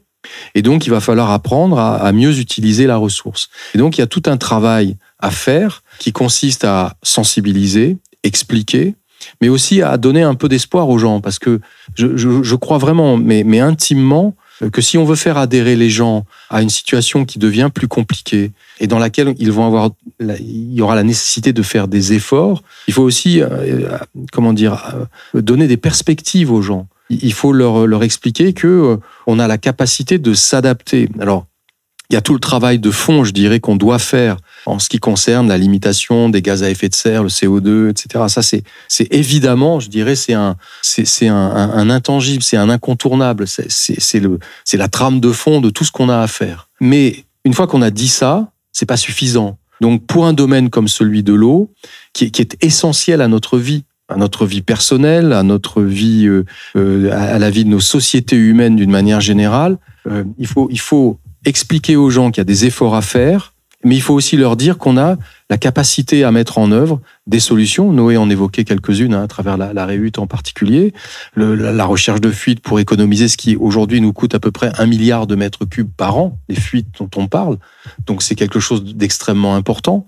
Et donc, il va falloir apprendre à, mieux utiliser la ressource. Et donc, il y a tout un travail à faire qui consiste à sensibiliser, expliquer, mais aussi à donner un peu d'espoir aux gens, parce que je, crois vraiment, mais, intimement, que si on veut faire adhérer les gens à une situation qui devient plus compliquée et dans laquelle ils vont avoir, il y aura la nécessité de faire des efforts, il faut aussi, euh, euh, comment dire, donner des perspectives aux gens. Il faut leur, leur expliquer que on a la capacité de s'adapter. Alors, il y a tout le travail de fond, je dirais, qu'on doit faire en ce qui concerne la limitation des gaz à effet de serre, le CO2, etc. Ça, c'est, c'est évidemment, je dirais, c'est un, c'est, c'est un, intangible, c'est un incontournable. C'est, c'est, le, c'est la trame de fond de tout ce qu'on a à faire. Mais une fois qu'on a dit ça, c'est pas suffisant. Donc, pour un domaine comme celui de l'eau, qui, qui est essentiel à notre vie, à notre vie personnelle, à notre vie, euh, euh à la vie de nos sociétés humaines d'une manière générale, euh, il faut, il faut expliquer aux gens qu'il y a des efforts à faire, mais il faut aussi leur dire qu'on a la capacité à mettre en œuvre des solutions. Noé en évoquait quelques-unes hein, à travers la, la réhute en particulier, le, la, recherche de fuites pour économiser ce qui aujourd'hui nous coûte à peu près un milliard de mètres cubes par an, les fuites dont on parle. Donc c'est quelque chose d'extrêmement important.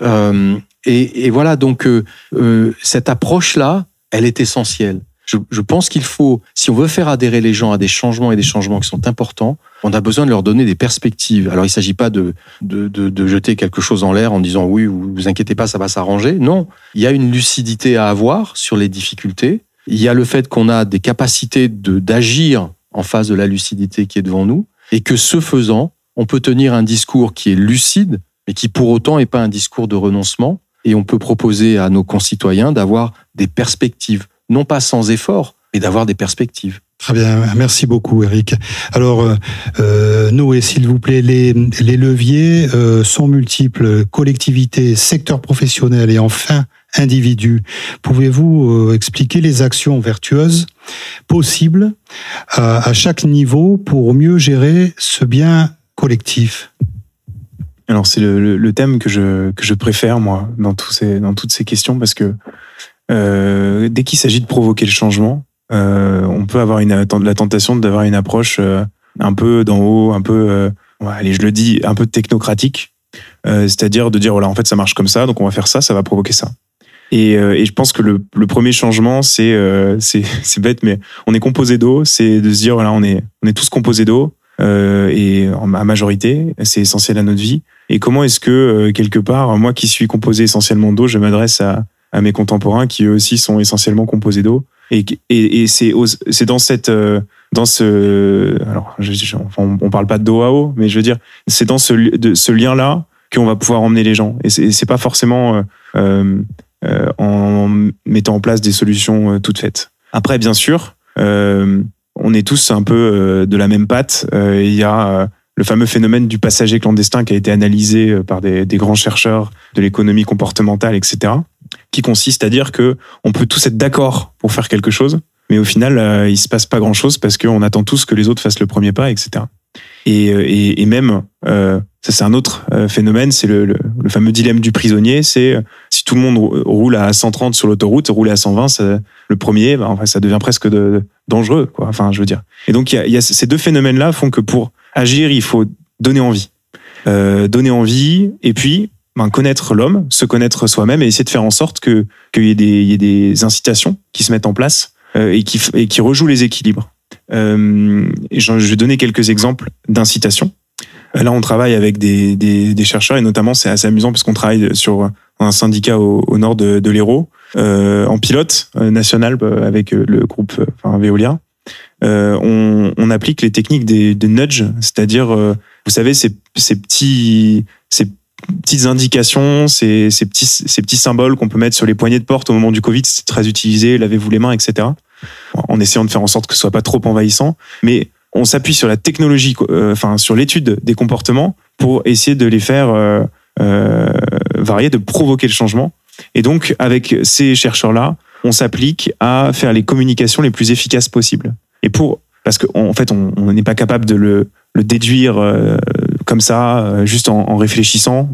Euh, et, et, voilà, donc euh, euh cette approche-là, elle est essentielle je, je pense qu'il faut, si on veut faire adhérer les gens à des changements et des changements qui sont importants, on a besoin de leur donner des perspectives. Alors, il ne s'agit pas de, de, de, de, jeter quelque chose en l'air en disant oui, vous, vous inquiétez pas, ça va s'arranger. Non, il y a une lucidité à avoir sur les difficultés. Il y a le fait qu'on a des capacités d'agir en face de la lucidité qui est devant nous, et que ce faisant, on peut tenir un discours qui est lucide, mais qui pour autant n'est pas un discours de renoncement. Et on peut proposer à nos concitoyens d'avoir des perspectives non pas sans effort, mais d'avoir des perspectives. Très bien, merci beaucoup Eric. Alors, euh, euh Noé, s'il vous plaît, les, les leviers euh, sont multiples, collectivités, secteur professionnel et enfin individus. Pouvez-vous euh, expliquer les actions vertueuses possibles à, à chaque niveau pour mieux gérer ce bien collectif? Alors c'est le, le, le, thème que je que je préfère moi dans tous ces dans toutes ces questions parce que euh, dès qu'il s'agit de provoquer le changement, euh, on peut avoir une, la tentation d'avoir une approche euh, un peu d'en haut, un peu, allez, je le dis, un peu technocratique. C'est-à-dire de dire, voilà, en fait, ça marche comme ça, donc on va faire ça, ça va provoquer ça. Et, et, je pense que le, le premier changement, c'est euh, [laughs] c'est bête, mais on est composé d'eau. C'est de se dire voilà, on est on est tous composés d'eau euh, et en, à majorité, c'est essentiel à notre vie. Et comment est-ce que quelque part, moi qui suis composé essentiellement d'eau, je m'adresse à à mes contemporains qui eux aussi sont essentiellement composés d'eau. Et, c'est c'est dans cette euh, dans ce alors on, parle pas de d'eau à eau, mais je veux dire c'est dans ce lien là qu'on va pouvoir emmener les gens. Et c'est pas forcément euh, euh, en mettant en place des solutions toutes faites. Après, bien sûr, on est tous un peu de la même patte. Il y a le fameux phénomène du passager clandestin qui a été analysé par des grands chercheurs de l'économie comportementale, etc qui consiste à dire que on peut tous être d'accord pour faire quelque chose, mais au final, euh, il se passe pas grand chose parce qu'on attend tous que les autres fassent le premier pas, etc. Et, euh, et, et même, euh, ça c'est un autre euh, phénomène, c'est le, fameux dilemme du prisonnier. C'est si tout le monde roule à 130 sur l'autoroute, rouler à 120, ça, le premier, bah, enfin, ça devient presque dangereux. Enfin, je veux dire. Et donc, ces deux phénomènes-là font que pour agir, il faut donner envie, donner envie, et puis ben, connaître l'homme, se connaître soi-même et essayer de faire en sorte que qu'il y, y ait des incitations qui se mettent en place euh, et, qui, et qui rejouent les équilibres. Euh, et je vais donner quelques exemples d'incitation. Euh, Là, on travaille avec des, des, des chercheurs et notamment, c'est assez amusant parce qu'on travaille sur un syndicat au, au nord de, de l'Hérault, euh, en pilote euh, national euh, avec le groupe enfin, Veolia. Euh, on, on applique les techniques des, des nudge, c'est-à-dire, euh, vous savez, ces, ces petits, ces petites indications, ces, petits, symboles qu'on peut mettre sur les poignées de porte au moment du Covid, c'est très utilisé, lavez-vous les mains, etc. En essayant de faire en sorte que ce soit pas trop envahissant, mais on s'appuie sur la technologie, euh, enfin sur l'étude des comportements pour essayer de les faire euh, euh, varier, de provoquer le changement. Et donc, avec ces chercheurs-là, on s'applique à faire les communications les plus efficaces possibles. Et pour, parce qu'en en fait, on n'est pas capable de le, déduire comme ça, euh, juste en, en réfléchissant.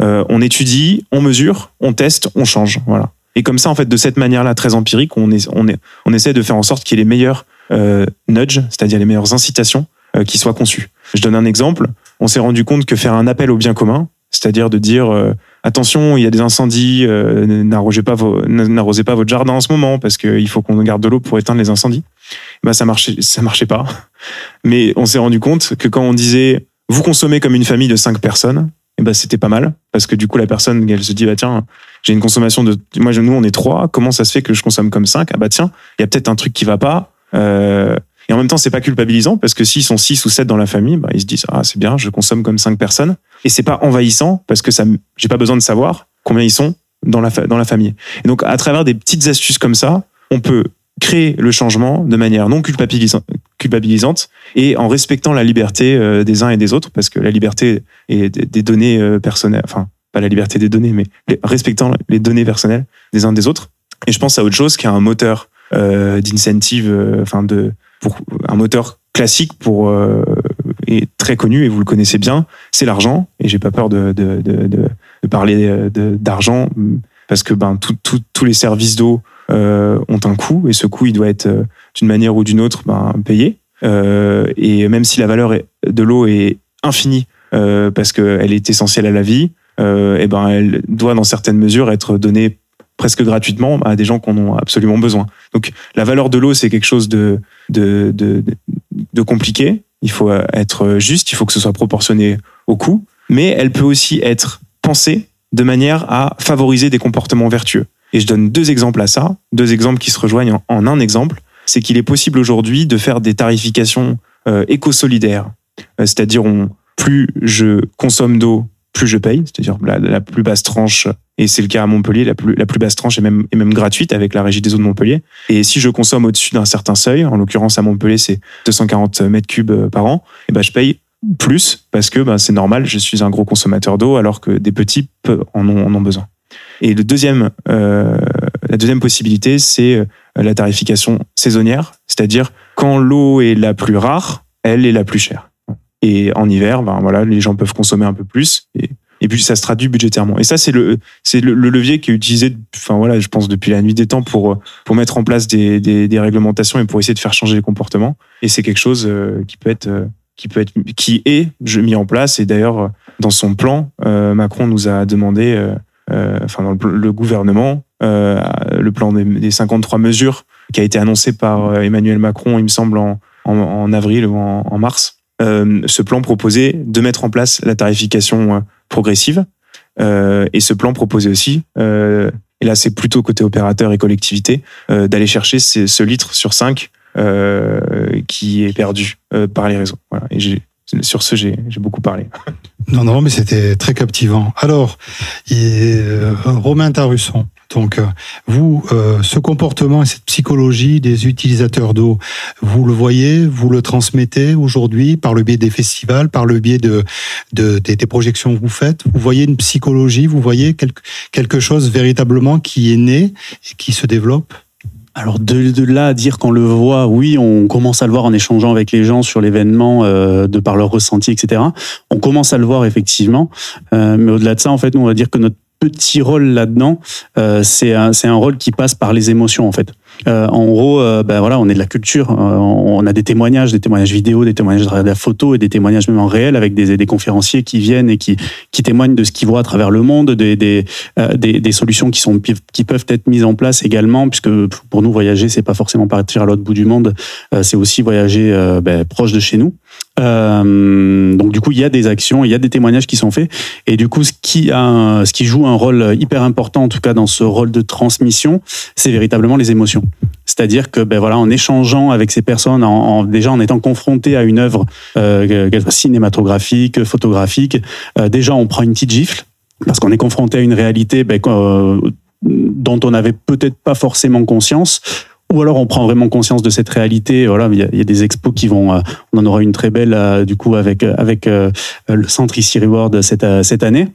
Euh, on étudie, on mesure, on teste, on change. Voilà. Et comme ça, en fait, de cette manière-là, très empirique, on, est, on, est, on essaie de faire en sorte qu'il y ait les meilleurs euh, nudges, c'est-à-dire les meilleures incitations euh, qui soient conçues. Je donne un exemple. On s'est rendu compte que faire un appel au bien commun, c'est-à-dire de dire euh, attention, il y a des incendies, euh, n'arrosez pas, vos- n'arrosez pas votre jardin en ce moment parce qu'il faut qu'on garde de l'eau pour éteindre les incendies. Ben, ça marchait, ça marchait pas. Mais on s'est rendu compte que quand on disait vous consommez comme une famille de cinq personnes, eh ben c'était pas mal parce que du coup la personne elle se dit bah tiens j'ai une consommation de moi nous on est trois comment ça se fait que je consomme comme cinq? Ah bah tiens il y a peut-être un truc qui va pas euh, et en même temps c'est pas culpabilisant parce que s'ils sont six ou sept dans la famille bah, ils se disent ah c'est bien je consomme comme cinq personnes et c'est pas envahissant parce que ça j'ai pas besoin de savoir combien ils sont dans la dans la famille. Et donc à travers des petites astuces comme ça on peut créer le changement de manière non culpabilisante, et en respectant la liberté euh, des uns et des autres, parce que la liberté et des, données euh, personnelles, enfin pas la liberté des données, mais respectant les données personnelles des uns des autres. Et je pense à autre chose qui est un moteur euh, d'incentive, euh, enfin de pour un moteur classique pour euh, et très connu et vous le connaissez bien, c'est l'argent. Et j'ai pas peur de, de, de, de, parler d'argent parce que ben tous les services d'eau euh, ont un coût et ce coût il doit être euh, d'une manière ou d'une autre ben, payé. Euh, et même si la valeur de l'eau est infinie euh, parce qu'elle est essentielle à la vie, et ben elle doit dans certaines mesures être donnée presque gratuitement à des gens qui en ont absolument besoin. Donc la valeur de l'eau c'est quelque chose de, de, de, de- compliqué. Il faut être juste, il faut que ce soit proportionné au coût, mais elle peut aussi être pensée de manière à favoriser des comportements vertueux. Et je donne deux exemples à ça, deux exemples qui se rejoignent en, un exemple. C'est qu'il est possible aujourd'hui de faire des tarifications euh, éco-solidaires. Euh, c'est-à-dire, plus je consomme d'eau, plus je paye. C'est-à-dire, la, plus basse tranche, et c'est le cas à Montpellier, la plus, la plus basse tranche est même, est même gratuite avec la régie des eaux de Montpellier. Et si je consomme au-dessus d'un certain seuil, en l'occurrence à Montpellier, c'est 240 mètres cubes euh, par an, et ben, je paye plus parce que ben, c'est normal, je suis un gros consommateur d'eau alors que des petits en ont besoin. Et le deuxième, euh, la deuxième possibilité, c'est euh, la tarification saisonnière, c'est-à-dire quand l'eau est la plus rare, elle est la plus chère. Et en hiver, ben voilà, les gens peuvent consommer un peu plus et, puis ça se traduit budgétairement. Et ça, c'est le, c'est le, le levier qui est utilisé, enfin voilà, je pense depuis la nuit des temps pour pour mettre en place des, des, des réglementations et pour essayer de faire changer les comportements. Et c'est quelque chose euh, qui peut être euh, qui peut être qui est mis en place. Et d'ailleurs, dans son plan, Macron nous a demandé, enfin dans le, gouvernement, euh, le plan des, des 53 mesures qui a été annoncé par euh, Emmanuel Macron, il me semble en, avril ou en, mars. Euh, ce plan proposait de mettre en place la tarification euh, progressive. Euh, et ce plan proposait aussi, euh, et là c'est plutôt côté opérateur et collectivité, euh, d'aller chercher ce, litre sur 5 euh, qui est perdu euh, par les réseaux. Voilà. Et sur ce, j'ai, beaucoup parlé. [laughs] Non, non, mais c'était très captivant. Alors, euh, Romain Tarusson, donc euh, vous, euh, ce comportement et cette psychologie des utilisateurs d'eau, vous le voyez, vous le transmettez aujourd'hui par le biais des festivals, par le biais de, de des projections que vous faites? Vous voyez une psychologie, vous voyez quelque, quelque chose véritablement qui est né et qui se développe? Alors de, de là à dire qu'on le voit, oui, on commence à le voir en échangeant avec les gens sur l'événement, euh, de par leur ressenti, etc. On commence à le voir effectivement, Euh, mais au-delà de ça, en fait, nous, on va dire que notre petit rôle là-dedans, euh, c'est un, un rôle qui passe par les émotions, en fait. En gros, ben voilà, on est de la culture. on a des témoignages, des témoignages vidéo, des témoignages de la photo et des témoignages même en réel avec des, des conférenciers qui viennent et qui, qui témoignent de ce qu'ils voient à travers le monde, des, des, des, des, solutions qui, sont, qui peuvent être mises en place également, puisque pour nous, voyager, c'est pas forcément partir à l'autre bout du monde, c'est aussi voyager ben, proche de chez nous. Euh, donc du coup, il y a des actions, il y a des témoignages qui sont faits, et du coup, ce qui a, ce qui joue un rôle hyper important, en tout cas dans ce rôle de transmission, c'est véritablement les émotions. C'est-à-dire que, ben voilà, en échangeant avec ces personnes, en, déjà en étant confronté à une œuvre euh, cinématographique, photographique, euh, déjà on prend une petite gifle parce qu'on est confronté à une réalité ben, dont on n'avait peut-être pas forcément conscience ou alors on prend vraiment conscience de cette réalité. Voilà, il y a, des expos qui vont, euh, on en aura une très belle euh, du coup avec avec euh, le centre ici Reward cette cette année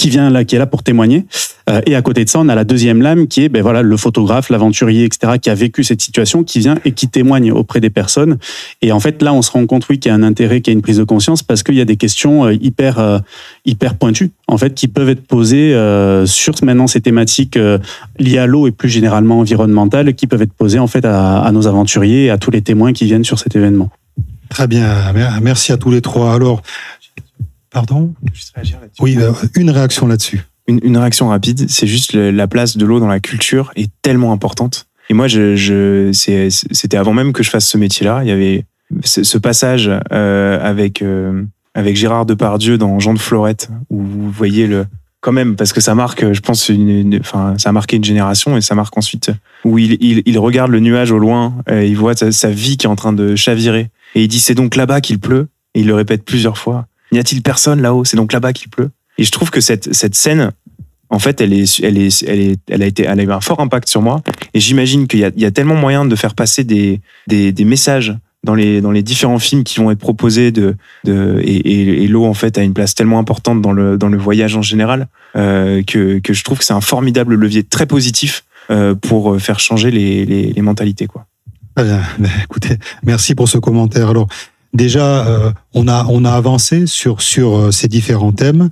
qui vient là, qui est là pour témoigner. Euh, et à côté de ça, on a la deuxième lame qui est, ben voilà, le photographe, l'aventurier, etc., qui a vécu cette situation, qui vient et qui témoigne auprès des personnes. Et en fait, là, on se rend compte, oui, qu'il y a un intérêt, qu'il y a une prise de conscience, parce qu'il y a des questions euh, hyper, euh, hyper pointues, en fait, qui peuvent être posées sur maintenant ces thématiques liées à l'eau et plus généralement environnementales, qui peuvent être posées en fait à, à nos aventuriers et à tous les témoins qui viennent sur cet événement. Très bien, merci à tous les trois. Alors, Pardon? Oui, euh, une réaction là-dessus. Une, réaction rapide, c'est juste la place de l'eau dans la culture est tellement importante. Et moi, je, c'était avant même que je fasse ce métier-là. Il y avait ce, passage euh, avec euh, avec Gérard Depardieu dans Jean de Florette, où vous voyez le quand même parce que ça marque, je pense, une, enfin, ça a marqué une génération et ça marque ensuite où il, il, regarde le nuage au loin, et il voit sa, sa vie qui est en train de chavirer et il dit c'est donc là-bas qu'il pleut et il le répète plusieurs fois. N'y a-t-il personne là-haut? C'est donc là-bas qu'il pleut. Et je trouve que cette, cette scène, en fait, elle, est, elle, est, elle, est, elle, a été, elle a eu un fort impact sur moi. Et j'imagine qu'il y y a tellement moyen de faire passer des, des, des messages dans les, dans les différents films qui vont être proposés de, de, et, et, l'eau en fait a une place tellement importante dans le, dans le voyage en général euh, que, que je trouve que c'est un formidable levier très positif euh, pour faire changer les, les, mentalités quoi. bien. Écoutez, merci pour ce commentaire. Alors, déjà, euh, on a on a avancé sur sur euh, ces différents thèmes.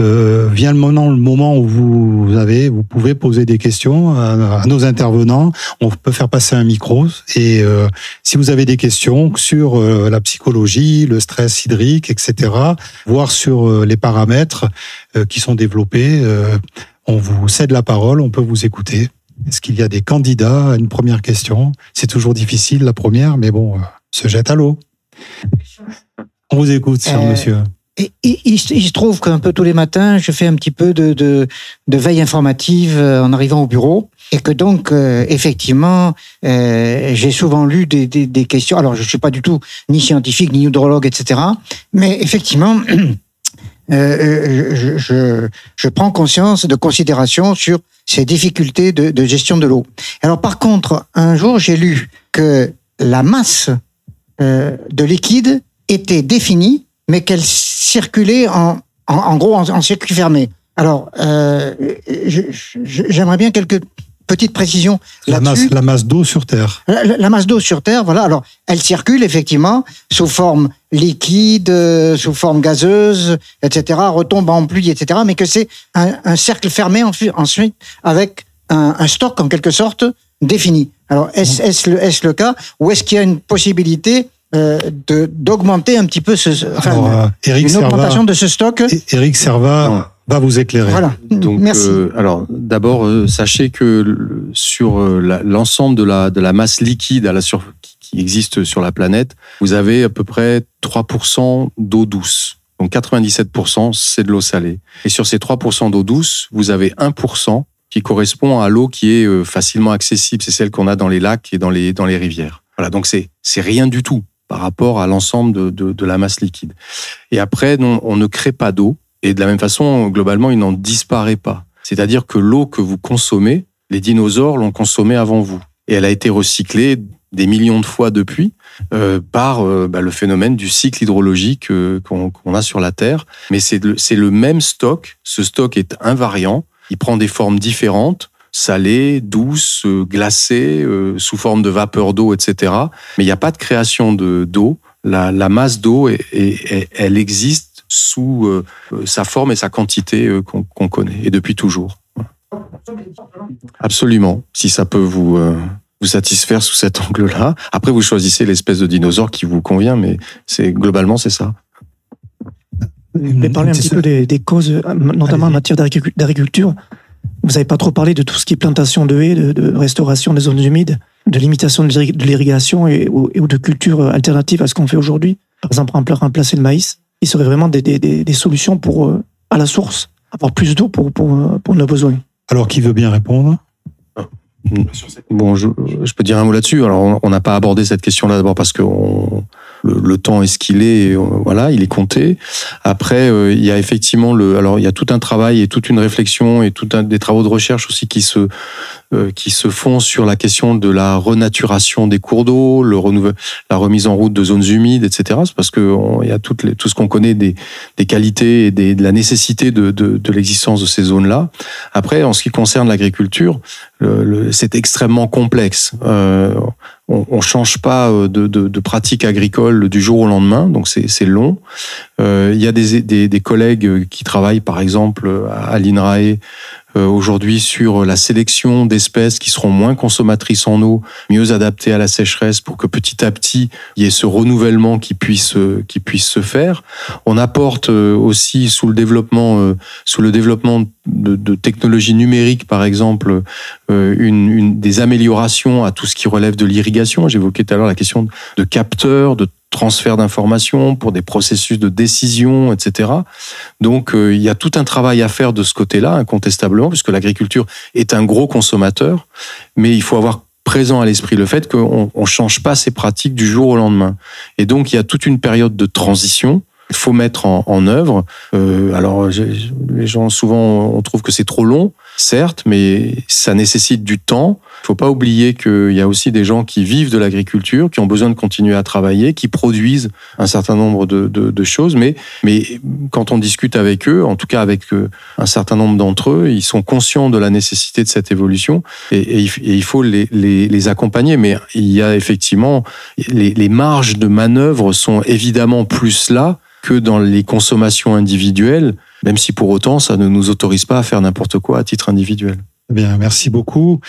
Euh, vient le moment, le moment où vous avez, vous pouvez poser des questions à, nos intervenants. On peut faire passer un micro et euh, si vous avez des questions sur la psychologie, le stress hydrique, etc., voire sur les paramètres qui sont développés, on vous cède la parole, on peut vous écouter. Est-ce qu'il y a des candidats à une première question? C'est toujours difficile la première, mais bon, se jette à l'eau. On vous écoute, cher euh, monsieur. Et, il, se trouve qu'un peu tous les matins, je fais un petit peu de, de, veille informative euh, en arrivant au bureau. Et que donc, euh, effectivement, j'ai souvent lu des, des, questions. Alors, je ne suis pas du tout ni scientifique, ni hydrologue, etc. Mais effectivement, [clears throat] je, je, je, prends conscience de considération sur ces difficultés de, de gestion de l'eau. Alors, par contre, un jour, j'ai lu que la masse euh, de liquide était définie, mais qu'elle circulait en, en, gros en, circuit fermé. Alors, euh, j'aimerais bien quelques petites précisions la masse, la masse d'eau sur Terre. La, masse d'eau sur Terre, voilà. Alors, elle circule effectivement sous forme liquide, euh, sous forme gazeuse, etc. Retombe en pluie, etc. Mais que c'est un, cercle fermé ensuite avec un, un stock en quelque sorte défini. Alors, est-ce le, est le, cas ou est-ce qu'il y a une possibilité euh, d'augmenter un petit peu ce, enfin, euh, une augmentation de ce stock? Eric Serva va vous éclairer. Voilà. Donc, Merci. Euh, alors, d'abord, euh, sachez que sur l'ensemble de la, de la masse liquide à la sur, qui existe sur la planète, vous avez à peu près 3% d'eau douce. Donc 97%, c'est de l'eau salée. Et sur ces 3% d'eau douce, vous avez 1% qui correspond à l'eau qui est euh, facilement accessible. C'est celle qu'on a dans les lacs et dans les, dans les rivières. Voilà, donc c'est, rien du tout par rapport à l'ensemble de, de, la masse liquide. Et après, on ne crée pas d'eau. Et de la même façon, globalement, il n'en disparaît pas. C'est-à-dire que l'eau que vous consommez, les dinosaures l'ont consommée avant vous. Et elle a été recyclée des millions de fois depuis euh, par euh, bah, le phénomène du cycle hydrologique qu'on, a sur la Terre. Mais c'est le même stock. Ce stock est invariant. Il prend des formes différentes, salées, douces, euh, glacées, euh, sous forme de vapeur d'eau, etc. Mais il n'y a pas de création de d'eau. La, masse d'eau, elle existe sous euh, sa forme et sa quantité qu'on connaît, et depuis toujours. Absolument, si ça peut vous, vous satisfaire sous cet angle-là. Après, vous choisissez l'espèce de dinosaure qui vous convient, mais globalement c'est ça. Voulez parler un petit peu des, des causes, notamment en matière d'agriculture. Vous n'avez pas trop parlé de tout ce qui est plantation de haies, de, de restauration des zones humides, de limitation de l'irrigation et, ou de culture alternative à ce qu'on fait aujourd'hui. Par exemple, remplacer le maïs. Il serait vraiment des, des, des solutions pour, euh, à la source, avoir plus d'eau pour, pour, pour nos besoins. Alors, qui veut bien répondre? Bon, je, je, peux dire un mot là-dessus. Alors, on n'a pas abordé cette question-là d'abord parce que on, le, le, temps est ce qu'il est, euh, voilà, il est compté. Après, euh, il y a effectivement le, alors il y a tout un travail et toute une réflexion et tout un des travaux de recherche aussi qui se euh, qui se font sur la question de la renaturation des cours d'eau, le la remise en route de zones humides, etc. C'est parce que il y a toutes les, tout ce qu'on connaît des, des qualités et des, de la nécessité de, de, de l'existence de ces zones-là. Après, en ce qui concerne l'agriculture, c'est extrêmement complexe. Euh, on, on change pas de, de, de, pratique agricole du jour au lendemain, donc c'est long. Euh, il y a des, des, des, collègues qui travaillent, par exemple, à l'INRAE euh, aujourd'hui sur la sélection d'espèces qui seront moins consommatrices en eau, mieux adaptées à la sécheresse pour que petit à petit il y ait ce renouvellement qui puisse qui puisse se faire. On apporte euh, aussi sous le développement sous le développement de, de technologies numériques par exemple une, une, des améliorations à tout ce qui relève de l'irrigation. J'évoquais tout à l'heure la question de capteurs, de transfert d'informations, pour des processus de décision, etc. Donc euh, il y a tout un travail à faire de ce côté-là, incontestablement, puisque l'agriculture est un gros consommateur, mais il faut avoir présent à l'esprit le fait qu'on ne change pas ses pratiques du jour au lendemain. Et donc il y a toute une période de transition il faut mettre en, œuvre. Euh, alors, les gens souvent on trouve que c'est trop long, certes, mais ça nécessite du temps. Il faut pas oublier qu'il y a aussi des gens qui vivent de l'agriculture, qui ont besoin de continuer à travailler, qui produisent un certain nombre de, choses. Mais, quand on discute avec eux, en tout cas avec euh, un certain nombre d'entre eux, ils sont conscients de la nécessité de cette évolution et, il faut les, accompagner. Mais il y a effectivement les, les marges de manœuvre sont évidemment plus là que dans les consommations individuelles, même si pour autant ça ne nous autorise pas à faire n'importe quoi à titre individuel. Eh bien, merci beaucoup.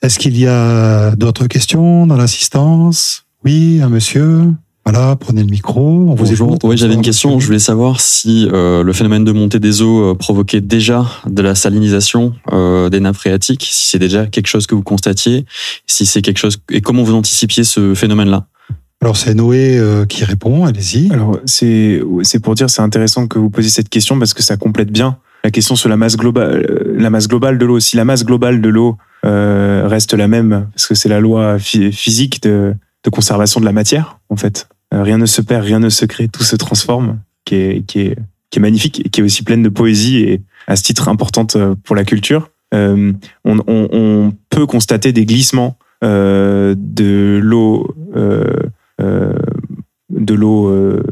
Est-ce qu'il y a d'autres questions dans l'assistance? Oui, un monsieur voilà, prenez le micro. On vous Bonjour. Oui, j'avais une question. Je voulais savoir si euh, le phénomène de montée des eaux euh, provoquait déjà de la salinisation euh, des nappes phréatiques, si c'est déjà quelque chose que vous constatiez, si c'est quelque chose et comment vous anticipiez ce phénomène-là? Alors c'est Noé euh, qui répond, allez-y. Alors c'est pour dire c'est intéressant que vous posiez cette question parce que ça complète bien la question sur la masse globale euh, la masse globale de l'eau. Si la masse globale de l'eau euh, reste la même parce que c'est la loi physique de, de conservation de la matière en fait. Euh, rien ne se perd, rien ne se crée, tout se transforme, qui est qui est qui est magnifique et qui est aussi pleine de poésie et à ce titre importante pour la culture. Euh, on, on, on, peut constater des glissements euh, de l'eau euh, de l'eau euh,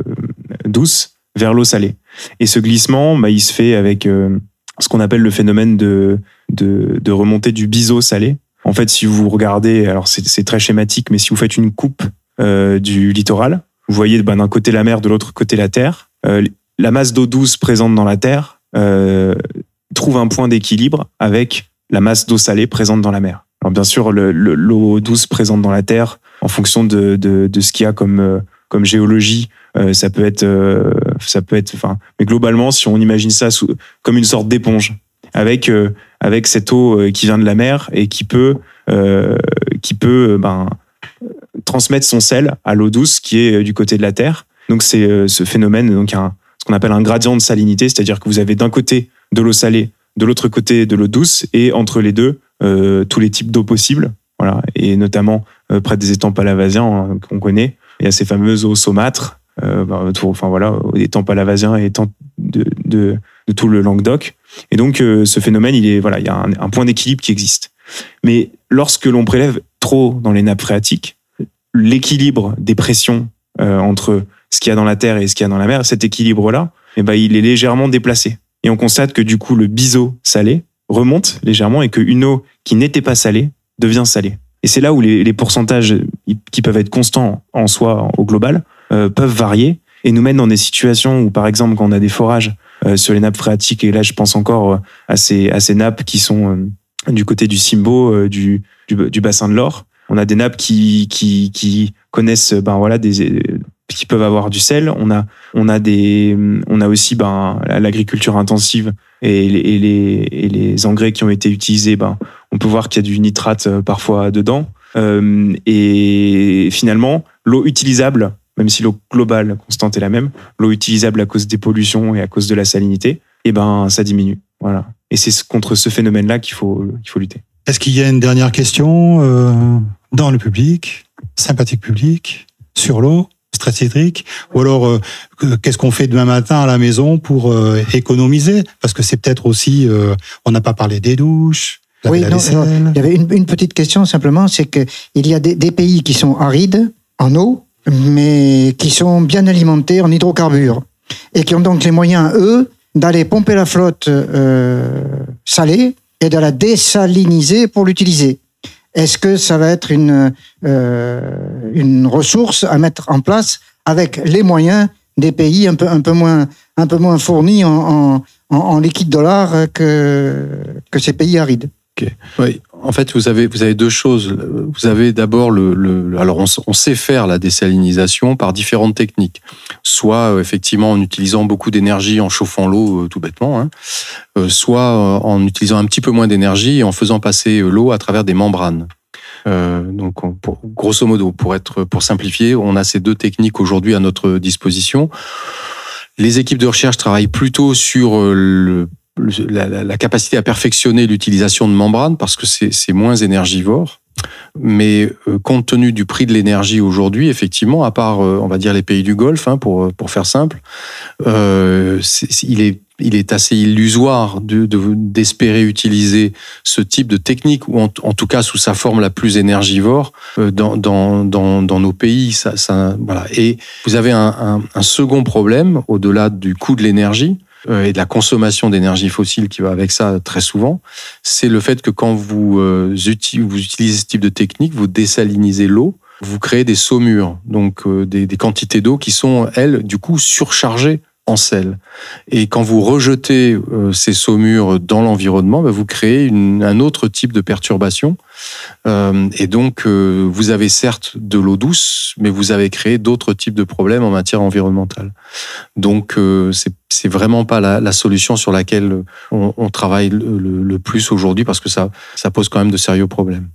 douce vers l'eau salée. Et ce glissement, bah, il se fait avec euh, ce qu'on appelle le phénomène de, de, remontée du biseau salé. En fait, si vous regardez, alors c'est très schématique, mais si vous faites une coupe euh, du littoral, vous voyez bah, d'un côté la mer, de l'autre côté la terre. Euh, la masse d'eau douce présente dans la terre euh, trouve un point d'équilibre avec la masse d'eau salée présente dans la mer. Alors bien sûr, l'eau le, douce présente dans la terre en fonction de, de, de ce qu'il y a comme, euh, comme géologie. Euh, ça peut être, euh, ça peut être, enfin, mais globalement, si on imagine ça sous, comme une sorte d'éponge, avec avec cette eau qui vient de la mer et qui peut qui peut ben, transmettre son sel à l'eau douce qui est du côté de la terre. Donc c'est ce phénomène, donc un, ce qu'on appelle un gradient de salinité, c'est-à-dire que vous avez d'un côté de l'eau salée, de l'autre côté de l'eau douce, et entre les deux tous les types d'eau possibles. Voilà, et notamment euh, près des étangs palavasiens hein, qu'on connaît. Il y a ces fameuses eaux saumâtres, autour, enfin voilà, étangs palavasiens et étangs de, de, de, tout le Languedoc. Et donc euh, ce phénomène, il est voilà, il y a un, un point d'équilibre qui existe. Mais lorsque l'on prélève trop dans les nappes phréatiques, l'équilibre des pressions euh, entre ce qu'il y a dans la terre et ce qu'il y a dans la mer, cet équilibre-là, eh ben, il est légèrement déplacé. Et on constate que du coup, le biseau salé remonte légèrement et qu'une eau qui n'était pas salée devient salée. Et c'est là où les, les, pourcentages qui peuvent être constants en soi au global euh, peuvent varier et nous mettent dans des situations où, par exemple, quand on a des forages euh, sur les nappes phréatiques, et là je pense encore euh, à ces, à ces nappes qui sont euh, du côté du Simbo, euh, du, du, du, bassin de l'Or, on a des nappes qui qui, qui connaissent ben voilà des qui peuvent avoir du sel. On a on a des on a aussi ben l'agriculture intensive et les, et les, engrais qui ont été utilisés. Ben on peut voir qu'il y a du nitrate euh, parfois dedans. Euh, et finalement, l'eau utilisable, même si l'eau globale constante est la même, l'eau utilisable à cause des pollutions et à cause de la salinité, eh ben ça diminue. Voilà. Et c'est contre ce phénomène-là qu'il faut qu'il faut lutter. Est-ce qu'il y a une dernière question euh, dans le public, sympathique public, sur l'eau, stress hydrique, ou alors euh, qu'est-ce qu'on fait demain matin à la maison pour euh, économiser? Parce que c'est peut-être aussi, euh, on n'a pas parlé des douches. Oui, la non, vaisselle. non, il y avait une, une petite question simplement, c'est que il y a des, des pays qui sont arides en eau, mais qui sont bien alimentés en hydrocarbures et qui ont donc les moyens eux d'aller pomper la flotte salée et de la désaliniser pour l'utiliser. Est-ce que ça va être une euh, une ressource à mettre en place avec les moyens des pays un peu moins un peu moins fournis en- en liquide dollar que que ces pays arides? Oui, en fait, vous avez vous avez deux choses. Vous avez d'abord le, le- alors on, sait faire la désalinisation par différentes techniques. Soit euh, effectivement en utilisant beaucoup d'énergie en chauffant l'eau euh, tout bêtement, hein, euh, soit en utilisant un petit peu moins d'énergie et en faisant passer l'eau à travers des membranes. Euh, donc, on- pour- grosso modo, pour être pour simplifier, on a ces deux techniques aujourd'hui à notre disposition. Les équipes de recherche travaillent plutôt sur le- la, capacité à perfectionner l'utilisation de membranes parce que c'est moins énergivore. Mais euh, compte tenu du prix de l'énergie aujourd'hui, effectivement, à part, euh, on va dire, les pays du Golfe, hein, pour, pour faire simple, euh, il, est, il est assez illusoire de- de- d'espérer utiliser ce type de technique, ou en, tout cas sous sa forme la plus énergivore, euh, dans, dans, dans, nos pays. Et vous avez un, second problème, au-delà du coût de l'énergie, euh, et de la consommation d'énergie fossile qui va avec ça très souvent, c'est le fait que quand vous, euh, vous utilisez ce type de technique, vous désalinisez l'eau, vous créez des saumures, donc euh, des, des quantités d'eau qui sont, elles, du coup, surchargées en sel. Et quand vous rejetez euh, ces saumures dans l'environnement, bah, vous créez un autre type de perturbation. Euh, et donc, euh, vous avez certes de l'eau douce, mais vous avez créé d'autres types de problèmes en matière environnementale. Donc, c'est c'est vraiment pas la, solution sur laquelle on, travaille le, plus aujourd'hui parce que ça pose quand même de sérieux problèmes.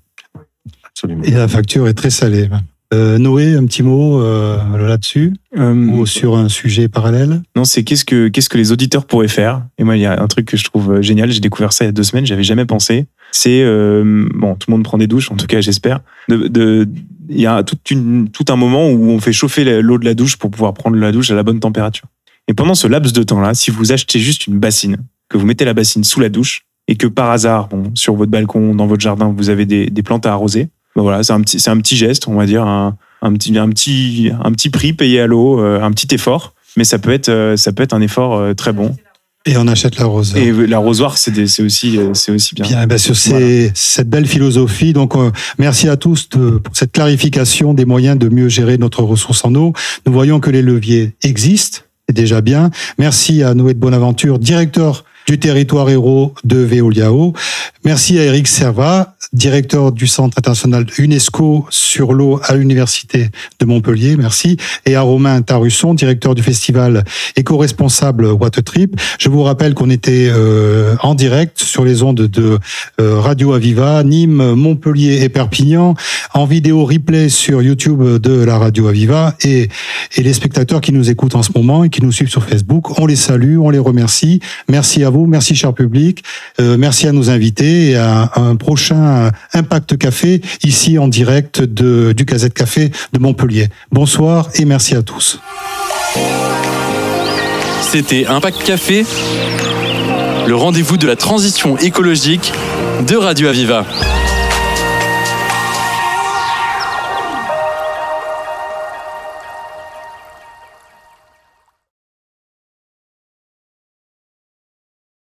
Absolument. Et la facture est très salée. Euh, Noé, un petit mot euh, là-dessus Euh, ou sur un sujet parallèle? Non, c'est qu'est-ce que qu'est-ce que les auditeurs pourraient faire? Et moi, il y a un truc que je trouve génial. J'ai découvert ça il y a deux semaines. J'avais jamais pensé. C'est euh, bon, tout le monde prend des douches, en tout cas, j'espère. De, de- il y a une, tout un moment où on fait chauffer l'eau de la douche pour pouvoir prendre la douche à la bonne température. Et pendant ce laps de temps-là, si vous achetez juste une bassine, que vous mettez la bassine sous la douche et que par hasard, bon, sur votre balcon, dans votre jardin, vous avez des, des plantes à arroser, ben voilà, c'est un petit, c'est un petit geste, on va dire, un, un petit, un petit, un petit prix payé à l'eau, euh, un petit effort, mais ça peut être, euh, ça peut être un effort euh, très bon. Et on achète la rose. Et l'arrosoir, c'est c'est aussi, c'est aussi bien. Bien, ben sur ces- cette belle philosophie. Donc, euh, merci à tous de- pour cette clarification des moyens de mieux gérer notre ressource en eau. Nous voyons que les leviers existent, c'est déjà bien. Merci à Noé de Bonaventure, directeur du territoire héros de Veoliao. Merci à Eric Serva, directeur du Centre international UNESCO sur l'eau à l'Université de Montpellier. Merci. Et à Romain Tarusson, directeur du festival éco-responsable Watertrip. Je vous rappelle qu'on était euh, en direct sur les ondes de euh, Radio Aviva, Nîmes, Montpellier et Perpignan, en vidéo replay sur YouTube de la Radio Aviva et, et les spectateurs qui nous écoutent en ce moment et qui nous suivent sur Facebook, on les salue, on les remercie. Merci à merci cher public, Euh, merci à nos invités et à, un prochain Impact Café ici en direct de, du Gazette Café de Montpellier. Bonsoir et merci à tous. C'était Impact Café, le rendez-vous de la transition écologique de Radio Aviva.